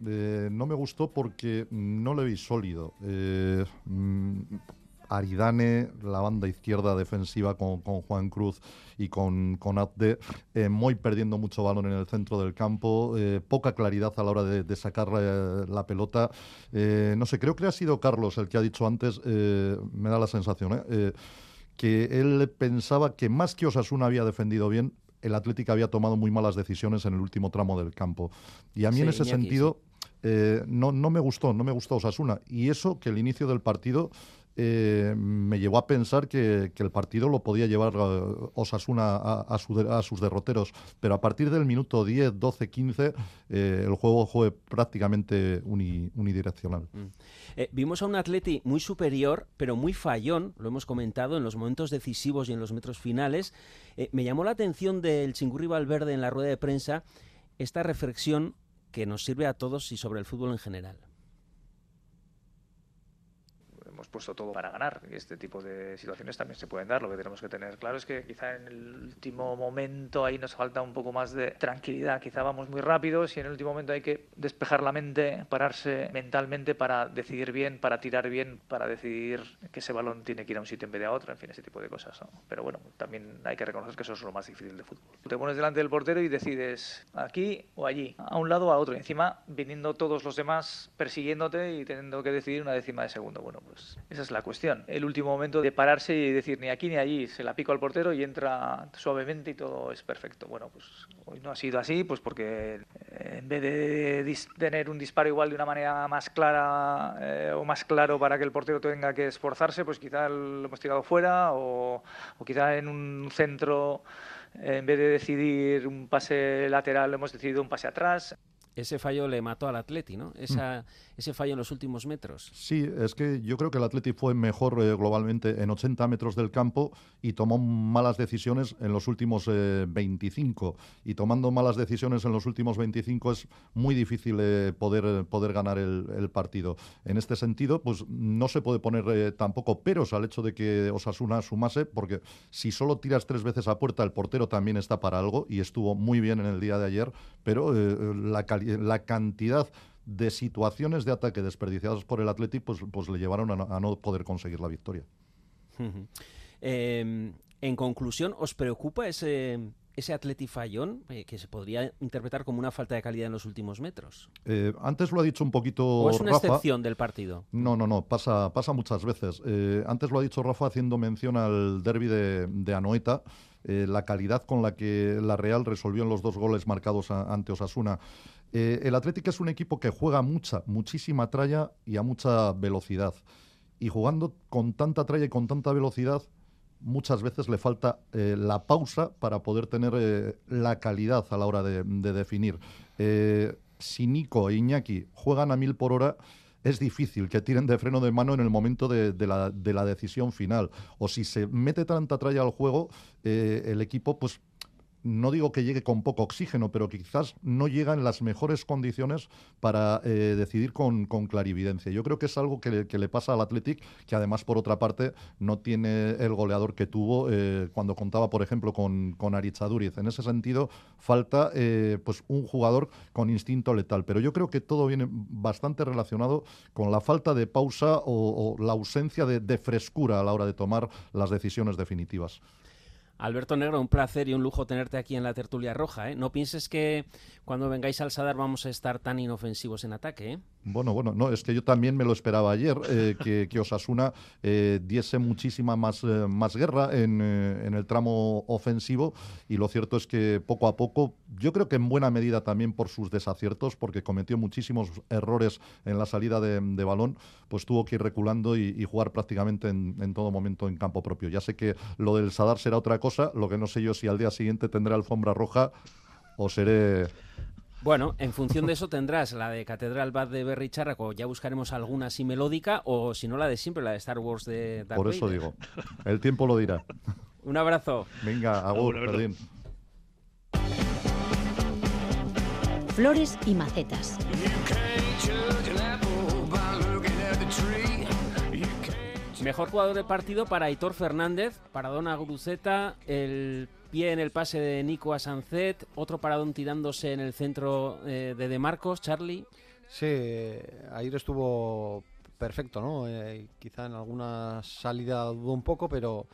Eh, no me gustó porque no le vi sólido. Eh, mm, Aridane, la banda izquierda defensiva con, con Juan Cruz y con, con Abde, eh, muy perdiendo mucho balón en el centro del campo, eh, poca claridad a la hora de, de sacar eh, la pelota. No sé, creo que ha sido Carlos el que ha dicho antes, me da la sensación, que él pensaba que más que Osasuna había defendido bien, el Atlético había tomado muy malas decisiones en el último tramo del campo. Y a mí en ese sentido eh, no, no me gustó, no me gustó Osasuna. Y eso que el inicio del partido eh, me llevó a pensar que, que el partido lo podía llevar eh, Osasuna a, sus derroteros. Pero a partir del minuto 10, 12, 15, eh, el juego fue prácticamente uni- unidireccional. Eh, vimos a un Atleti muy superior, pero muy fallón, lo hemos comentado, en los momentos decisivos y en los metros finales. Me llamó la atención del Chingurri Valverde en la rueda de prensa esta reflexión que nos sirve a todos y sobre el fútbol en general. Hemos puesto todo para ganar y este tipo de situaciones también se pueden dar. Lo que tenemos que tener claro es que quizá en el último momento ahí nos falta un poco más de tranquilidad. Quizá vamos muy rápidos y en el último momento hay que despejar la mente, pararse mentalmente para decidir bien, para tirar bien, para decidir que ese balón tiene que ir a un sitio en vez de a otro, en fin, ese tipo de cosas. ¿no? Pero bueno, también hay que reconocer que eso es lo más difícil de fútbol. Te pones delante del portero y decides aquí o allí, a un lado o a otro. Y encima viniendo todos los demás persiguiéndote y teniendo que decidir una décima de segundo. Bueno, pues esa es la cuestión. El último momento de pararse y decir ni aquí ni allí, se la pico al portero y entra suavemente y todo es perfecto. Bueno, pues hoy no ha sido así, pues porque eh, en vez de tener un disparo igual de una manera más clara eh, o más claro para que el portero tenga que esforzarse, pues quizá lo hemos tirado fuera o, o quizá en un centro, eh, en vez de decidir un pase lateral, hemos decidido un pase atrás. Ese fallo le mató al Atleti, ¿no? Esa, Ese fallo en los últimos metros. Sí, es que yo creo que el Atleti fue mejor eh, globalmente en 80 metros del campo y tomó malas decisiones en los últimos eh, 25. Y tomando malas decisiones en los últimos 25 es muy difícil eh, poder, poder ganar el, partido. En este sentido, pues no se puede poner eh, tampoco peros al hecho de que Osasuna sumase, porque si solo tiras tres veces a puerta, el portero también está para algo y estuvo muy bien en el día de ayer, pero eh, la, la cantidad de situaciones de ataque desperdiciadas por el Atleti pues, pues le llevaron a no, a no poder conseguir la victoria. Eh, en conclusión, ¿os preocupa ese, ese Atleti fallón eh, que se podría interpretar como una falta de calidad en los últimos metros? Eh, antes lo ha dicho un poquito ¿O es una Rafa. excepción del partido? No, no, no, pasa, pasa muchas veces. Eh, antes lo ha dicho Rafa haciendo mención al derby de, de Anoeta, la calidad con la que la Real resolvió en los dos goles marcados a- ante Osasuna. Eh, el Atlético es un equipo que juega mucha, muchísima tralla y a mucha velocidad. Y jugando con tanta tralla y con tanta velocidad, muchas veces le falta eh, la pausa para poder tener eh, la calidad a la hora de, de definir. Si Nico e Iñaki juegan a mil por hora, es difícil que tiren de freno de mano en el momento de, la, de la decisión final. O si se mete tanta tralla al juego, el equipo, pues no digo que llegue con poco oxígeno, pero quizás no llega en las mejores condiciones para eh, decidir con, clarividencia. Yo creo que es algo que le, pasa al Athletic, que además, por otra parte, no tiene el goleador que tuvo eh, cuando contaba, por ejemplo, con, con Arichaduriz. En ese sentido, falta eh, pues un jugador con instinto letal. Pero yo creo que todo viene bastante relacionado con la falta de pausa o, la ausencia de frescura a la hora de tomar las decisiones definitivas. Alberto Negro, un placer y un lujo tenerte aquí en la tertulia roja. ¿eh? No pienses que cuando vengáis al Sadar vamos a estar tan inofensivos en ataque. ¿eh? Bueno, bueno, no, es que yo también me lo esperaba ayer, eh, que, que Osasuna eh, diese muchísima más, eh, más guerra en, eh, en el tramo ofensivo y lo cierto es que poco a poco, yo creo que en buena medida también por sus desaciertos, porque cometió muchísimos errores en la salida de, de balón, pues tuvo que ir reculando y, y jugar prácticamente en, en todo momento en campo propio. Ya sé que lo del Sadar será otra cosa, lo que no sé yo si al día siguiente tendré alfombra roja o seré... Bueno, en función de eso tendrás la de Catedral Bad de Berry Charraco, ya buscaremos alguna así melódica, o si no la de siempre, la de Star Wars de Darth Por eso Vader. digo, el tiempo lo dirá. Un abrazo. Venga, agur. Perdín. Flores y macetas. Mejor jugador del partido para Aitor Fernández, Paradona Guruceta, el pie en el pase de Nico a Sancet, otro paradón tirándose en el centro eh, de De Marcos, Charlie. Sí, ayer estuvo perfecto, ¿no? Eh, quizá en alguna salida dudó un poco, pero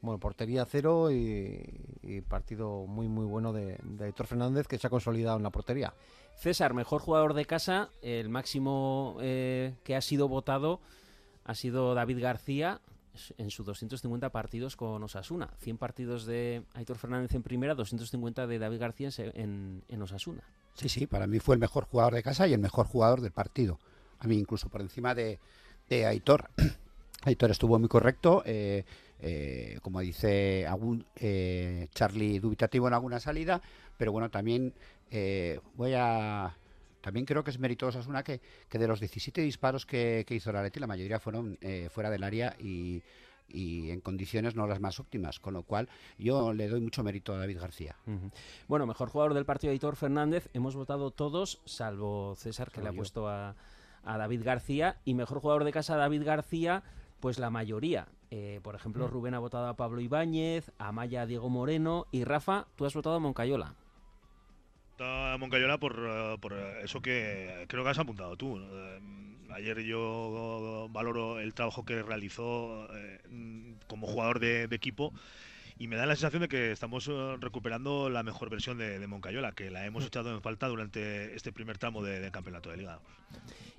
bueno, portería cero y, partido muy muy bueno de, de Héctor Fernández que se ha consolidado en la portería. César, mejor jugador de casa, el máximo eh, que ha sido votado ha sido David García en sus 250 partidos con Osasuna. 100 partidos de Aitor Fernández en primera, 250 de David García en, en, Osasuna. Sí, sí, para mí fue el mejor jugador de casa y el mejor jugador del partido. A mí incluso por encima de, de Aitor. Aitor estuvo muy correcto. Eh, eh, como dice algún eh, Charlie, dubitativo en alguna salida, pero bueno, también voy a... También creo que es meritoso Osasuna que, que de los 17 disparos que, hizo la Leti, la mayoría fueron fuera del área y, en condiciones no las más óptimas, con lo cual yo le doy mucho mérito a David García. Bueno, mejor jugador del partido Editor Fernández, hemos votado todos, salvo César, que le ha puesto a, a, David García, y mejor jugador de casa David García, pues la mayoría. Eh, por ejemplo, mm. Rubén ha votado a Pablo Ibáñez, a Maya a Diego Moreno y Rafa, tú has votado a Moncayola. A Moncayola por, eh, por eso que creo que has apuntado tú. Eh, ayer yo valoro el trabajo que realizó como jugador de, equipo y me da la sensación de que estamos recuperando la mejor versión de, Moncayola, que la hemos mm. echado en falta durante este primer tramo del de campeonato de liga.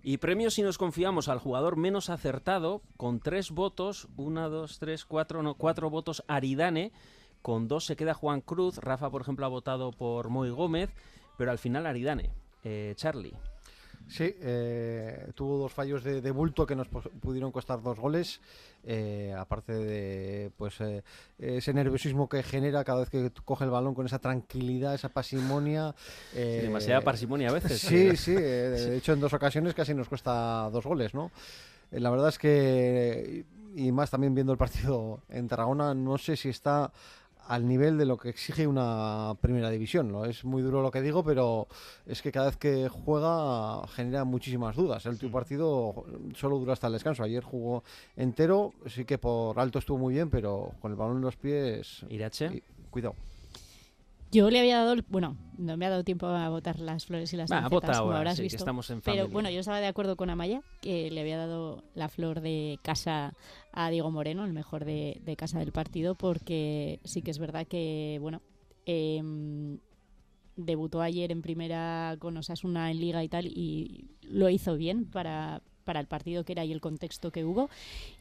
Y premio si nos confiamos al jugador menos acertado, con tres votos, una, dos, tres, cuatro, no, cuatro votos Aridane, con dos se queda Juan Cruz, Rafa por ejemplo ha votado por Moy Gómez, pero al final Aridane. Eh, Charlie. Sí, eh, tuvo dos fallos de, bulto que nos pudieron costar dos goles, eh, aparte de pues eh, ese nerviosismo que genera cada vez que coge el balón con esa tranquilidad, esa pasimonia. demasiada parsimonia a veces. Sí, sí, de hecho en dos ocasiones casi nos cuesta dos goles, ¿no? la verdad es que, y más también viendo el partido en Tarragona, no sé si está al nivel de lo que exige una primera división. ¿no? Es muy duro lo que digo, pero es que cada vez que juega genera muchísimas dudas. El último partido solo dura hasta el descanso. Ayer jugó entero, sí que por alto estuvo muy bien, pero con el balón en los pies... Irache. Cuidado. Yo le había dado, bueno, no me ha dado tiempo a votar las flores y las bah, como habrás visto. estamos en pero bueno, yo estaba de acuerdo con Amaya, que le había dado la flor de casa a Diego Moreno, el mejor de, casa del partido, porque sí que es verdad que, bueno, em, debutó ayer en primera con Osasuna en Liga y tal, y lo hizo bien para, para el partido que era y el contexto que hubo.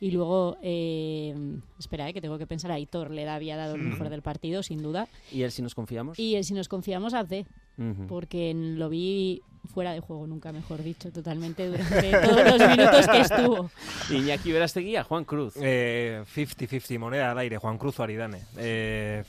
Y luego, eh, espera, eh, que tengo que pensar, Aitor le había dado el mejor del partido, sin duda. ¿Y él si nos confiamos? Y él si nos confiamos, Abde, porque lo vi fuera de juego, nunca mejor dicho, totalmente durante todos los minutos que estuvo. Iñaki Verasteguía, Juan Cruz. 50-50, eh, moneda al aire, Juan Cruz o Aridane. Eh,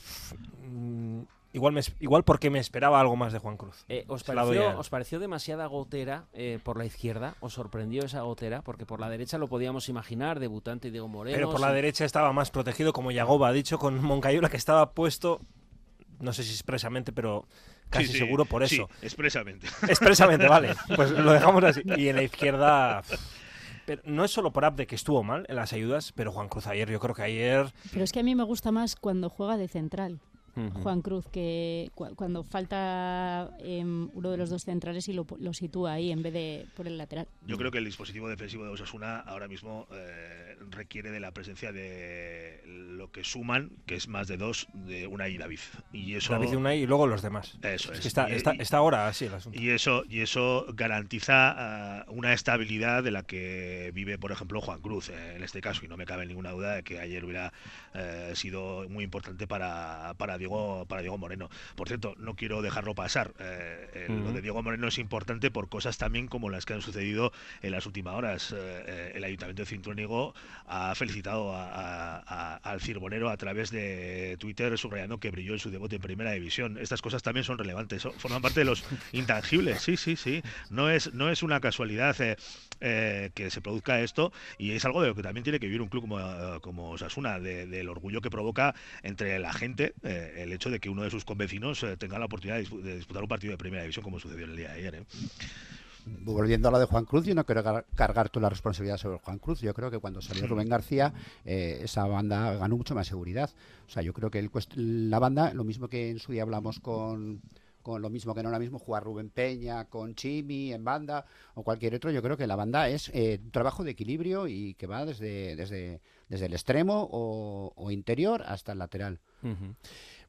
Igual, me, igual porque me esperaba algo más de Juan Cruz. Eh, ¿os, pareció, ¿os, pareció, demasiada gotera eh, por la izquierda? ¿Os sorprendió esa gotera? Porque por la derecha lo podíamos imaginar, debutante Diego Moreno. Pero por la derecha estaba más protegido, como Yagoba ha dicho, con Moncayola que estaba puesto, no sé si expresamente, pero casi seguro por eso. Sí, expresamente. Expresamente, vale. Pues lo dejamos así. Y en la izquierda... Pero no es solo por Abde que estuvo mal en las ayudas, pero Juan Cruz ayer, yo creo que ayer... Pero es que a mí me gusta más cuando juega de central. Juan Cruz, que cuando falta em, uno de los dos centrales y lo, sitúa ahí en vez de por el lateral. Yo creo que el dispositivo defensivo de Osasuna ahora mismo eh, requiere de la presencia de lo que suman, que es más de dos, de una y David. Y eso, David y una y luego los demás. Eso es. está, está, ahora así el asunto. Y eso, y eso garantiza ah, una estabilidad de la que vive, por ejemplo, Juan Cruz eh, en este caso. Y no me cabe ninguna duda de que ayer hubiera eh, sido muy importante para, para para Diego Moreno. Por cierto, no quiero dejarlo pasar. Eh, lo de Diego Moreno es importante por cosas también como las que han sucedido en las últimas horas. Eh, eh, el Ayuntamiento de Cintrónigo ha felicitado al Cirbonero a través de Twitter subrayando que brilló en su debut en Primera División. Estas cosas también son relevantes, forman parte de los intangibles. Sí, sí, sí. No es, no es una casualidad que se produzca esto y es algo de lo que también tiene que vivir un club como, como Sasuna, del orgullo que provoca entre la gente el hecho de que uno de sus convecinos eh, tenga la oportunidad de disputar un partido de primera división como sucedió el día de ayer. ¿eh? volviendo a lo de Juan Cruz, yo no quiero cargar toda la responsabilidad sobre Juan Cruz. Yo creo que cuando salió Rubén García, eh, esa banda ganó mucho más seguridad. O sea, yo creo que la banda, lo mismo que en su día hablamos con, con lo mismo que no ahora mismo jugar Rubén Peña con Chimi en banda o cualquier otro, yo creo que la banda es eh, un trabajo de equilibrio y que va desde, desde, desde el extremo o, interior hasta el lateral.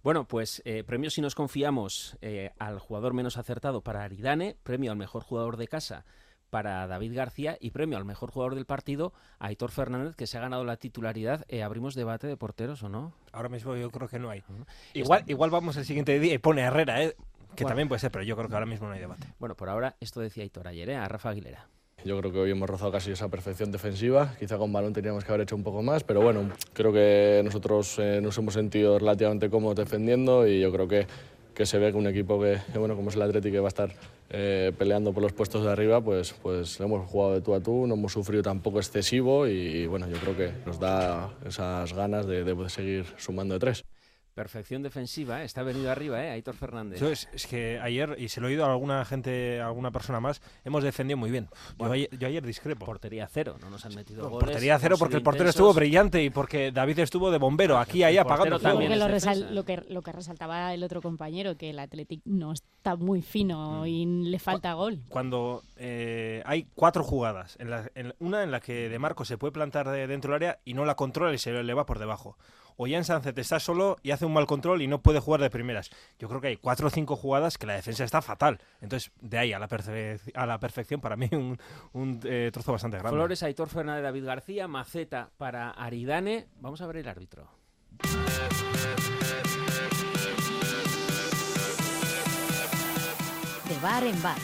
Bueno, pues eh, premio si nos confiamos eh, al jugador menos acertado para Aridane, premio al mejor jugador de casa para David García y premio al mejor jugador del partido a Aitor Fernández, que se ha ganado la titularidad. Eh, ¿Abrimos debate de porteros o no? Ahora mismo yo creo que no hay. Igual, igual vamos el siguiente día y pone Herrera, que también puede ser, pero yo creo que ahora mismo no hay debate. Bueno, por ahora esto decía Aitor ayer, a Rafa Aguilera. Yo creo que hoy hemos rozado casi esa perfección defensiva. Quizá con balón teníamos que haber hecho un poco más, pero bueno, creo que nosotros eh, nos hemos sentido relativamente cómodos defendiendo y yo creo que, que se ve que un equipo que, bueno, como es el Atlético, que va a estar eh, peleando por los puestos de arriba, pues, pues hemos jugado de tú a tú, no hemos sufrido tampoco excesivo y, bueno, yo creo que nos da esas ganas de, de seguir sumando de tres. Perfección defensiva, ¿eh? está venido arriba, ¿eh? Aitor Fernández. es, que ayer, y se lo he oído a alguna gente, a alguna persona más, hemos defendido muy bien. Yo, ayer, discrepo. Portería cero, no nos han metido goles. Portería cero porque el portero estuvo brillante y porque David estuvo de bombero, aquí, ahí, apagando También lo, lo, que, lo que resaltaba el otro compañero, que el Athletic no está muy fino mm. y le falta gol. Cuando eh, hay cuatro jugadas, en una en la que De Marco se puede plantar dentro del área y no la controla y se le va por debajo o Jan Sánchez está solo y hace un mal control y no puede jugar de primeras. Yo creo que hay cuatro o cinco jugadas que la defensa está fatal. Entonces, de ahí a la, a la perfección, para mí un, eh, trozo bastante grande. Flores, Aitor Fernández, David García, Maceta para Aridane. Vamos a ver el árbitro. De bar en bar.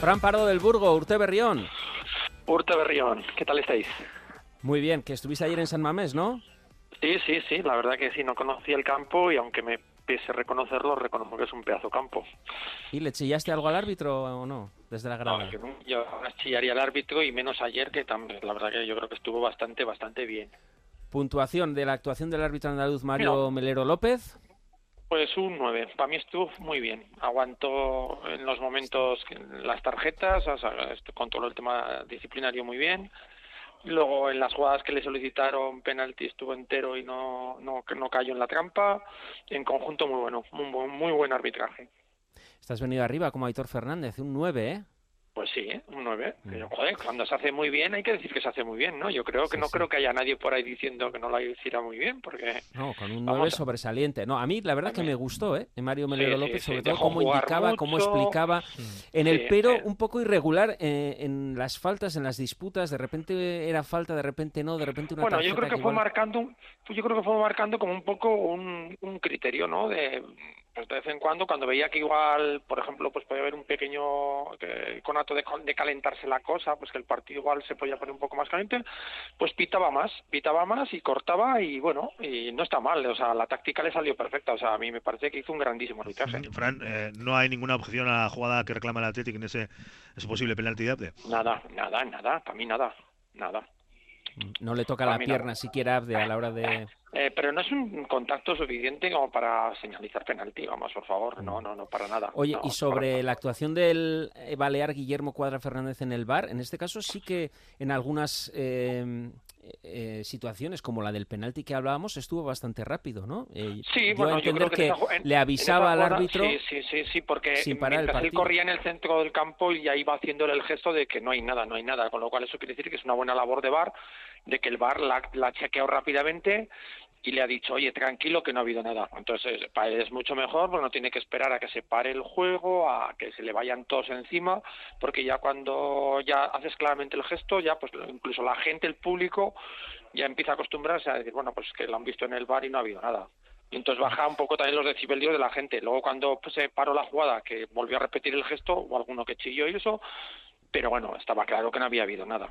Fran Pardo del Burgo, Urte Berrión. Urte Berrión, ¿qué tal estáis? Muy bien, que estuviste ayer en San Mamés, ¿no? Sí, sí, sí, la verdad que sí, no conocía el campo y aunque me pese reconocerlo, reconozco que es un pedazo campo. ¿Y le chillaste algo al árbitro o no, desde la grada? No, yo chillaría al árbitro y menos ayer, que también, la verdad que yo creo que estuvo bastante, bastante bien. Puntuación de la actuación del árbitro andaluz Mario Melero López. Pues un 9. Para mí estuvo muy bien. Aguantó en los momentos las tarjetas, o sea, controló el tema disciplinario muy bien Luego en las jugadas que le solicitaron penalti estuvo entero y no, no, no cayó en la trampa. En conjunto muy bueno, muy, muy buen arbitraje. Estás venido arriba como Aitor Fernández, un 9, ¿eh? Pues sí, ¿eh? un 9. Mm. joder, cuando se hace muy bien hay que decir que se hace muy bien, ¿no? Yo creo que no creo que haya nadie por ahí diciendo que no lo hiciera muy bien, porque... No, con un 9 sobresaliente. No, a mí la verdad que me gustó, ¿eh? Mario Melero López, sobre todo cómo indicaba, cómo explicaba. En el pero eh. un poco irregular eh, en las faltas, en las disputas, de repente era falta, de repente no, de repente una Bueno, yo creo que, fue marcando, yo creo que fue marcando como un poco un, un criterio, ¿no? De pues de vez en cuando, cuando veía que igual, por ejemplo, pues podía haber un pequeño conato de, de, calentarse la cosa, pues que el partido igual se podía poner un poco más caliente, pues pitaba más, pitaba más y cortaba y bueno, y no está mal, o sea, la táctica le salió perfecta, o sea, a mí me parece que hizo un grandísimo arbitraje. Fran, eh, no hay ninguna objeción a la jugada que reclama el Atlético en ese, ese posible penalti de Nada, nada, nada, para mí nada, nada. No le toca la pierna siquiera Abde a la hora de... Eh, pero no es un contacto suficiente como para señalizar penalti, vamos, por favor. No, no, no, para nada. Oye, y sobre la actuación del eh, Balear Guillermo Cuadra Fernández en el bar, en este caso sí que en algunas eh, situaciones, como la del penalti que hablábamos, estuvo bastante rápido, ¿no? sí, bueno, yo creo que, le avisaba al árbitro. Sí, sí, sí, sí porque mientras él corría en el centro del campo y ahí iba haciéndole el gesto de que no hay nada, no hay nada, con lo cual eso quiere decir que es una buena labor de bar, de que el bar la, la ha chequeado rápidamente y le ha dicho, oye, tranquilo que no ha habido nada. Entonces, para él es mucho mejor, porque no tiene que esperar a que se pare el juego, a que se le vayan todos encima, porque ya cuando ya haces claramente el gesto, ya pues incluso la gente, el público, ya empieza a acostumbrarse a decir, bueno, pues que lo han visto en el bar y no ha habido nada. Y entonces baja un poco también los decibelios de la gente. Luego cuando se paró la jugada, que volvió a repetir el gesto, o alguno que chilló y eso, pero bueno, estaba claro que no había habido nada.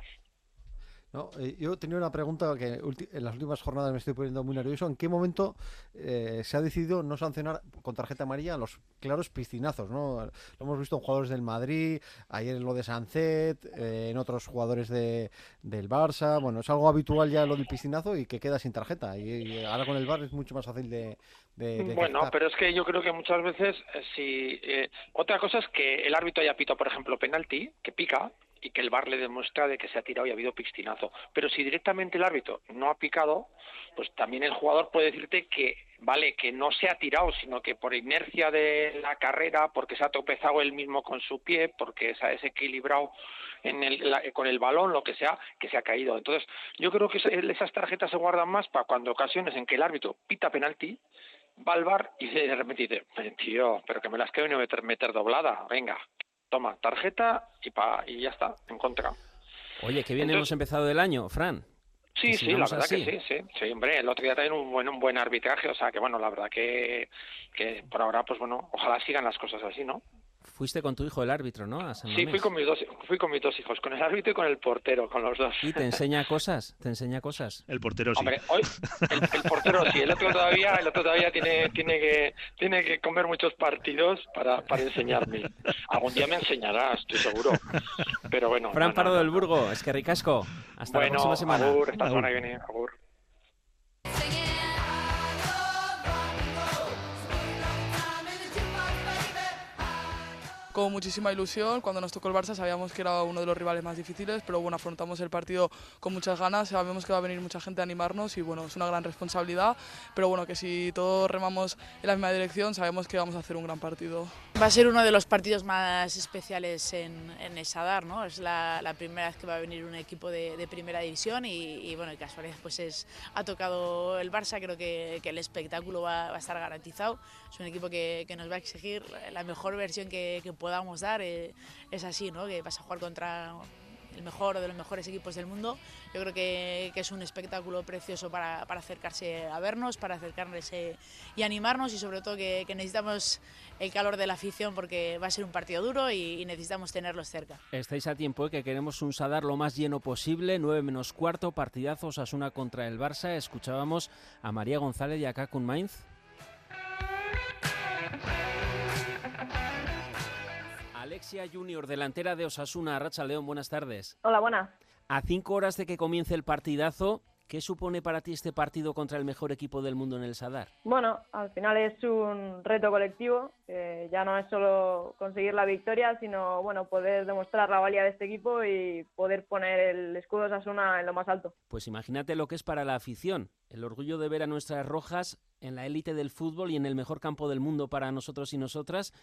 No, eh, yo tenía una pregunta que en las últimas jornadas me estoy poniendo muy nervioso. ¿En qué momento eh, se ha decidido no sancionar con tarjeta amarilla a los claros piscinazos? ¿no? Lo hemos visto en jugadores del Madrid, ayer en lo de Sancet, eh, en otros jugadores de, del Barça. Bueno, es algo habitual ya lo del piscinazo y que queda sin tarjeta. Y, ahora con el VAR es mucho más fácil de... bueno, pero es que yo creo que muchas veces, si otra cosa es que el árbitro haya pito, por ejemplo, penalti, que pica, y que el bar le demuestra de que se ha tirado y ha habido piscinazo. Pero si directamente el árbitro no ha picado, pues también el jugador puede decirte que, vale, que no se ha tirado, sino que por inercia de la carrera, porque se ha tropezado él mismo con su pie, porque se ha desequilibrado en el, con el balón, lo que sea, que se ha caído. Entonces, yo creo que esas tarjetas se guardan más para cuando ocasiones en que el árbitro pita penalti, va al bar y de repente dice, tío, pero que me las quiero meter, meter doblada, venga, toma, tarjeta y, pa, y ya está, en contra. Oye, qué bien hemos empezado el año, Fran. Sí, sí, la verdad que sí, sí, sí, hombre, el otro día también un buen, un buen arbitraje, o sea que bueno, la verdad que, que por ahora, pues bueno, ojalá sigan las cosas así, ¿no? Fuiste con tu hijo el árbitro, ¿no? sí, fui con, mis dos, fui con mis dos hijos, con el árbitro y con el portero, con los dos. ¿Y te enseña cosas? ¿Te enseña cosas? El portero sí. Hombre, hoy, el, portero sí, el otro todavía, el otro todavía tiene, tiene, que, tiene que comer muchos partidos para, para enseñarme. Algún día me enseñará, estoy seguro. Pero bueno. Fran Pardo del Burgo, es que ricasco. Hasta la próxima semana. Agur, esta semana que viene, agur. Con muchísima ilusión. Cuando nos tocó el Barça sabíamos que era uno de los rivales más difíciles, pero bueno, afrontamos el partido con muchas ganas, sabemos que va a venir mucha gente a animarnos y bueno, es una gran responsabilidad, pero bueno, que si todos remamos en la misma dirección sabemos que vamos a hacer un gran partido. Va a ser uno de los partidos más especiales en, en Esadar, ¿no? Es la, primera vez que va a venir un equipo de, primera división y, bueno, y casualidad pues es, ha tocado el Barça, creo que, el espectáculo va, a estar garantizado, es un equipo que, nos va a exigir la mejor versión que, que podamos dar, eh, es así, ¿no? que vas a jugar contra el mejor de los mejores equipos del mundo. Yo creo que, es un espectáculo precioso para, acercarse a vernos, para acercarse y animarnos y sobre todo que, necesitamos el calor de la afición porque va a ser un partido duro y, necesitamos tenerlos cerca. Estáis a tiempo, ¿eh? que queremos un Sadar lo más lleno posible, 9 menos cuarto, partidazos Asuna contra el Barça. Escuchábamos a María González y a Kakun Mainz. Alexia Junior, delantera de Osasuna, Racha León, buenas tardes. Hola, buenas. A cinco horas de que comience el partidazo, ¿qué supone para ti este partido contra el mejor equipo del mundo en el Sadar? Bueno, al final es un reto colectivo, ya no es solo conseguir la victoria, sino bueno, poder demostrar la valía de este equipo y poder poner el escudo Osasuna en lo más alto. Pues imagínate lo que es para la afición, el orgullo de ver a nuestras rojas en la élite del fútbol y en el mejor campo del mundo para nosotros y nosotras,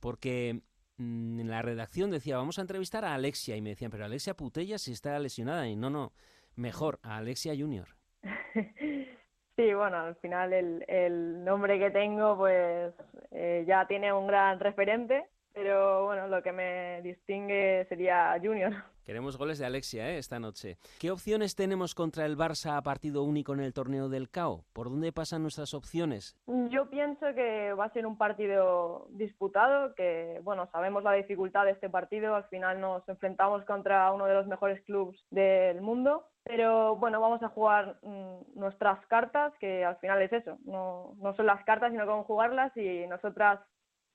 porque en la redacción decía, vamos a entrevistar a Alexia, y me decían, pero Alexia Putella si está lesionada, y no, no, mejor, a Alexia Junior. Sí, bueno, al final el, el nombre que tengo pues eh, ya tiene un gran referente, pero bueno, lo que me distingue sería Junior. Queremos goles de Alexia ¿eh? esta noche. ¿Qué opciones tenemos contra el Barça a partido único en el torneo del CAO? ¿Por dónde pasan nuestras opciones? Yo pienso que va a ser un partido disputado, que bueno, sabemos la dificultad de este partido, al final nos enfrentamos contra uno de los mejores clubes del mundo, pero bueno, vamos a jugar mm, nuestras cartas, que al final es eso, no, no son las cartas, sino cómo jugarlas y nosotras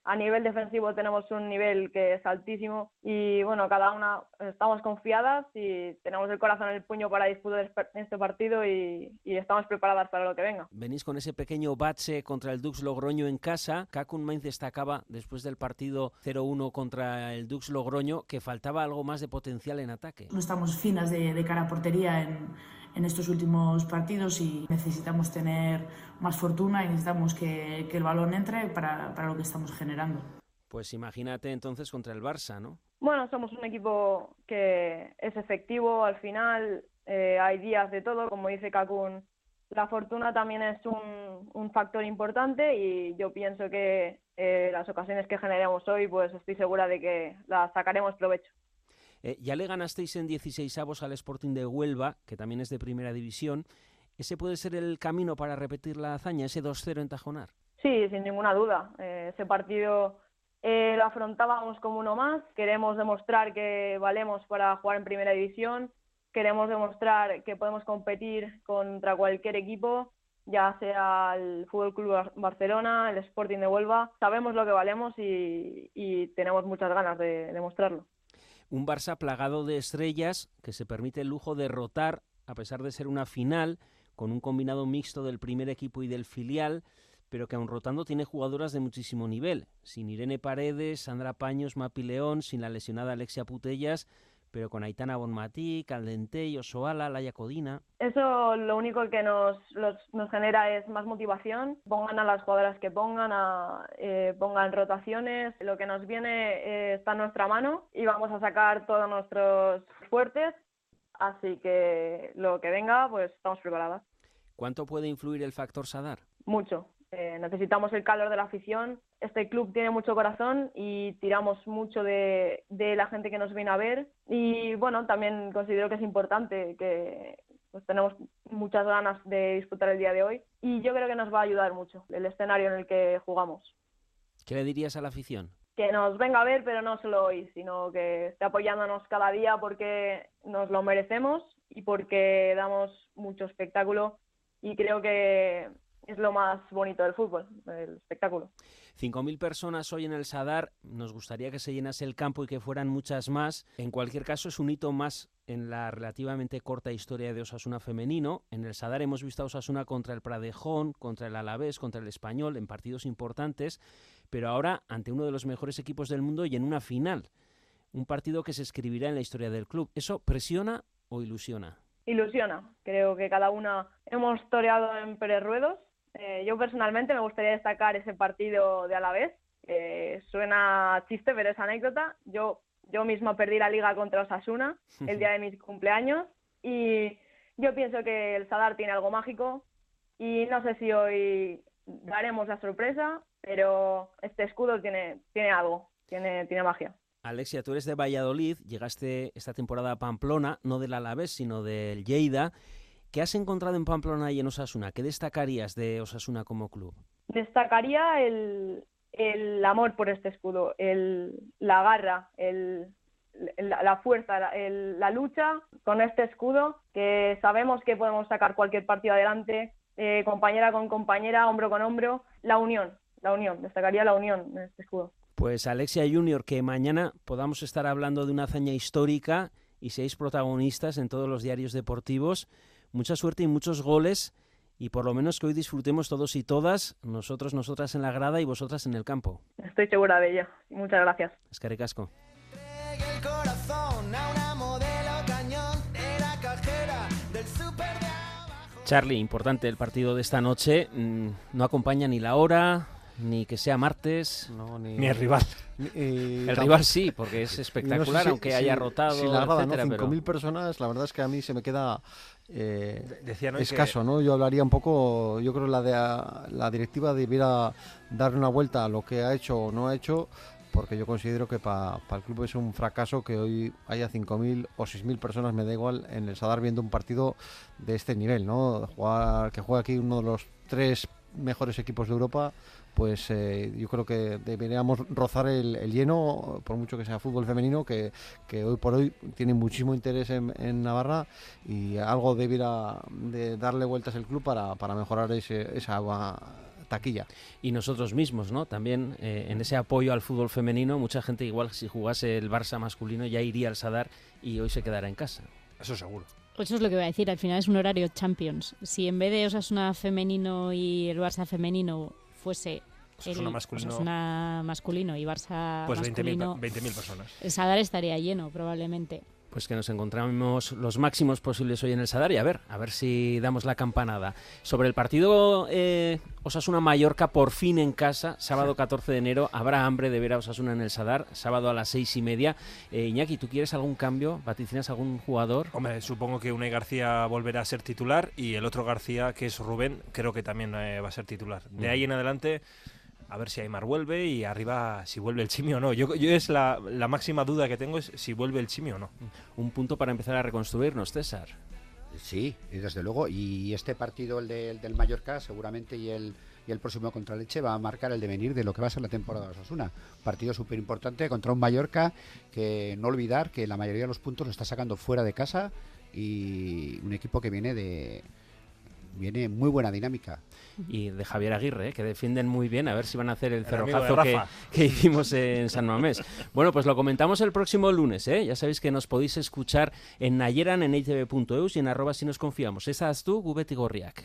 a nivel defensivo tenemos un nivel que es altísimo y bueno, cada una estamos confiadas y tenemos el corazón en el puño para disputar este partido y, estamos preparadas para lo que venga. Venís con ese pequeño bache contra el Dux Logroño en casa. Kakun Mainz destacaba después del partido 0-1 contra el Dux Logroño que faltaba algo más de potencial en ataque. No estamos finas de, de cara a portería en en estos últimos partidos y necesitamos tener más fortuna y necesitamos que, el balón entre para, para lo que estamos generando. Pues imagínate entonces contra el Barça, ¿no? Bueno, somos un equipo que es efectivo al final, eh, hay días de todo, como dice Kakun, la fortuna también es un, un factor importante y yo pienso que eh, las ocasiones que generemos hoy, pues estoy segura de que las sacaremos provecho. Eh, ya le ganasteis en 16 avos al Sporting de Huelva, que también es de primera división. ¿Ese puede ser el camino para repetir la hazaña, ese 2-0 en Tajonar? Sí, sin ninguna duda. Eh, ese partido eh, lo afrontábamos como uno más. Queremos demostrar que valemos para jugar en primera división, queremos demostrar que podemos competir contra cualquier equipo, ya sea el Fútbol Club Barcelona, el Sporting de Huelva. Sabemos lo que valemos y, y tenemos muchas ganas de demostrarlo. Un Barça plagado de estrellas que se permite el lujo de rotar, a pesar de ser una final, con un combinado mixto del primer equipo y del filial pero que aun rotando tiene jugadoras de muchísimo nivel. Sin Irene Paredes, Sandra Paños, Mapi León, sin la lesionada Alexia Putellas, pero con Aitana Bonmatí, Caldentey, Osoala, Laia Codina. Eso lo único que nos, nos genera es más motivación. Pongan a las jugadoras que pongan, a, eh, pongan rotaciones. Lo que nos viene eh, está en nuestra mano y vamos a sacar todos nuestros fuertes. Así que lo que venga, pues estamos preparadas. ¿Cuánto puede influir el factor Sadar? Mucho. Eh, necesitamos el calor de la afición. Este club tiene mucho corazón y tiramos mucho de, la gente que nos viene a ver. Y bueno, también considero que es importante que pues, tenemos muchas ganas de disputar el día de hoy y yo creo que nos va a ayudar mucho el escenario en el que jugamos. ¿Qué le dirías a la afición? Que nos venga a ver, pero no solo hoy, sino que esté apoyándonos cada día porque nos lo merecemos y porque damos mucho espectáculo y creo que es lo más bonito del fútbol, el espectáculo. 5.000 personas hoy en el Sadar, nos gustaría que se llenase el campo y que fueran muchas más. En cualquier caso, es un hito más en la relativamente corta historia de Osasuna femenino. En el Sadar hemos visto a Osasuna contra el Pradejón, contra el Alavés, contra el Español, en partidos importantes, pero ahora ante uno de los mejores equipos del mundo y en una final. Un partido que se escribirá en la historia del club. ¿Eso presiona o ilusiona? Ilusiona. Creo que cada una hemos toreado en Pérez Ruedos eh, yo personalmente me gustaría destacar ese partido de Alavés. Eh, suena chiste, pero es anécdota. Yo, yo misma perdí la liga contra Osasuna el día de mi cumpleaños y yo pienso que el Sadar tiene algo mágico y no sé si hoy daremos la sorpresa, pero este escudo tiene, tiene algo, tiene, tiene magia. Alexia, tú eres de Valladolid, llegaste esta temporada a Pamplona, no del Alavés, sino del Lleida. ¿Qué has encontrado en Pamplona y en Osasuna? ¿Qué destacarías de Osasuna como club? Destacaría el, amor por este escudo, el, la garra, el, la, fuerza, la, lucha con este escudo, que sabemos que podemos sacar cualquier partido adelante, eh, compañera con compañera, hombro con hombro, la unión, la unión, destacaría la unión en este escudo. Pues Alexia Junior, que mañana podamos estar hablando de una hazaña histórica y seis protagonistas en todos los diarios deportivos mucha suerte y muchos goles y por lo menos que hoy disfrutemos todos y todas, nosotros, nosotras en la grada y vosotras en el campo. Estoy segura de ello. Muchas gracias. Es Casco. Charlie, importante el partido de esta noche. Mm, no acompaña ni la hora, ni que sea martes, ni, el rival. el rival sí, porque es espectacular, aunque haya rotado. Si la grada, ¿no? 5.000 personas, la verdad es que a mí se me queda eh, escaso, ¿no? Yo hablaría un poco, yo creo que la, de, la directiva debiera darle una vuelta a lo que ha hecho o no ha hecho, porque yo considero que para el club es un fracaso que hoy haya 5.000 o 6.000 personas, me da igual, en el Sadar viendo un partido de este nivel, ¿no? Jugar, que juega aquí uno de los tres mejores equipos de Europa, pues eh, yo creo que deberíamos rozar el, lleno, por mucho que sea fútbol femenino, que, hoy por hoy tiene muchísimo interés en, Navarra y algo debiera de darle vueltas el club para, para mejorar ese, esa taquilla. Y nosotros mismos, ¿no? También eh, en ese apoyo al fútbol femenino, mucha gente igual si jugase el Barça masculino ya iría al Sadar y hoy se quedará en casa. Eso seguro. Eso es lo que voy a decir, al final es un horario Champions. Si en vez de Osasuna femenino y el Barça femenino fuese el masculino, masculino y Barça pues masculino, 20.000 personas. El Sadar estaría lleno probablemente. Pues que nos encontramos los máximos posibles hoy en el Sadar y a ver, a ver si damos la campanada. Sobre el partido eh, Osasuna-Mallorca, por fin en casa, sábado 14 de enero, habrá hambre de ver a Osasuna en el Sadar, sábado a las seis y media. Eh, Iñaki, ¿tú quieres algún cambio? ¿Vaticinas algún jugador? Hombre, supongo que Unai García volverá a ser titular y el otro García, que es Rubén, creo que también eh, va a ser titular. De ahí en adelante a ver si Aymar vuelve y arriba si vuelve el Chimi o no. Yo, yo es la, la, máxima duda que tengo es si vuelve el Chimi o no. Un punto para empezar a reconstruirnos, César. Sí, desde luego. Y este partido, el, del Mallorca, seguramente, y el, y el próximo contra Leche va a marcar el devenir de lo que va a ser la temporada de Osasuna. Partido súper importante contra un Mallorca que no olvidar que la mayoría de los puntos lo está sacando fuera de casa y un equipo que viene de viene muy buena dinámica. Y de Javier Aguirre, ¿eh? que defienden muy bien, a ver si van a hacer el, cerrojazo que, que, hicimos en San Mamés. bueno, pues lo comentamos el próximo lunes, ¿eh? ya sabéis que nos podéis escuchar en Nayeran, en itv.eus y en arroba si nos confiamos. Esa es tú, Gubeti Gorriak.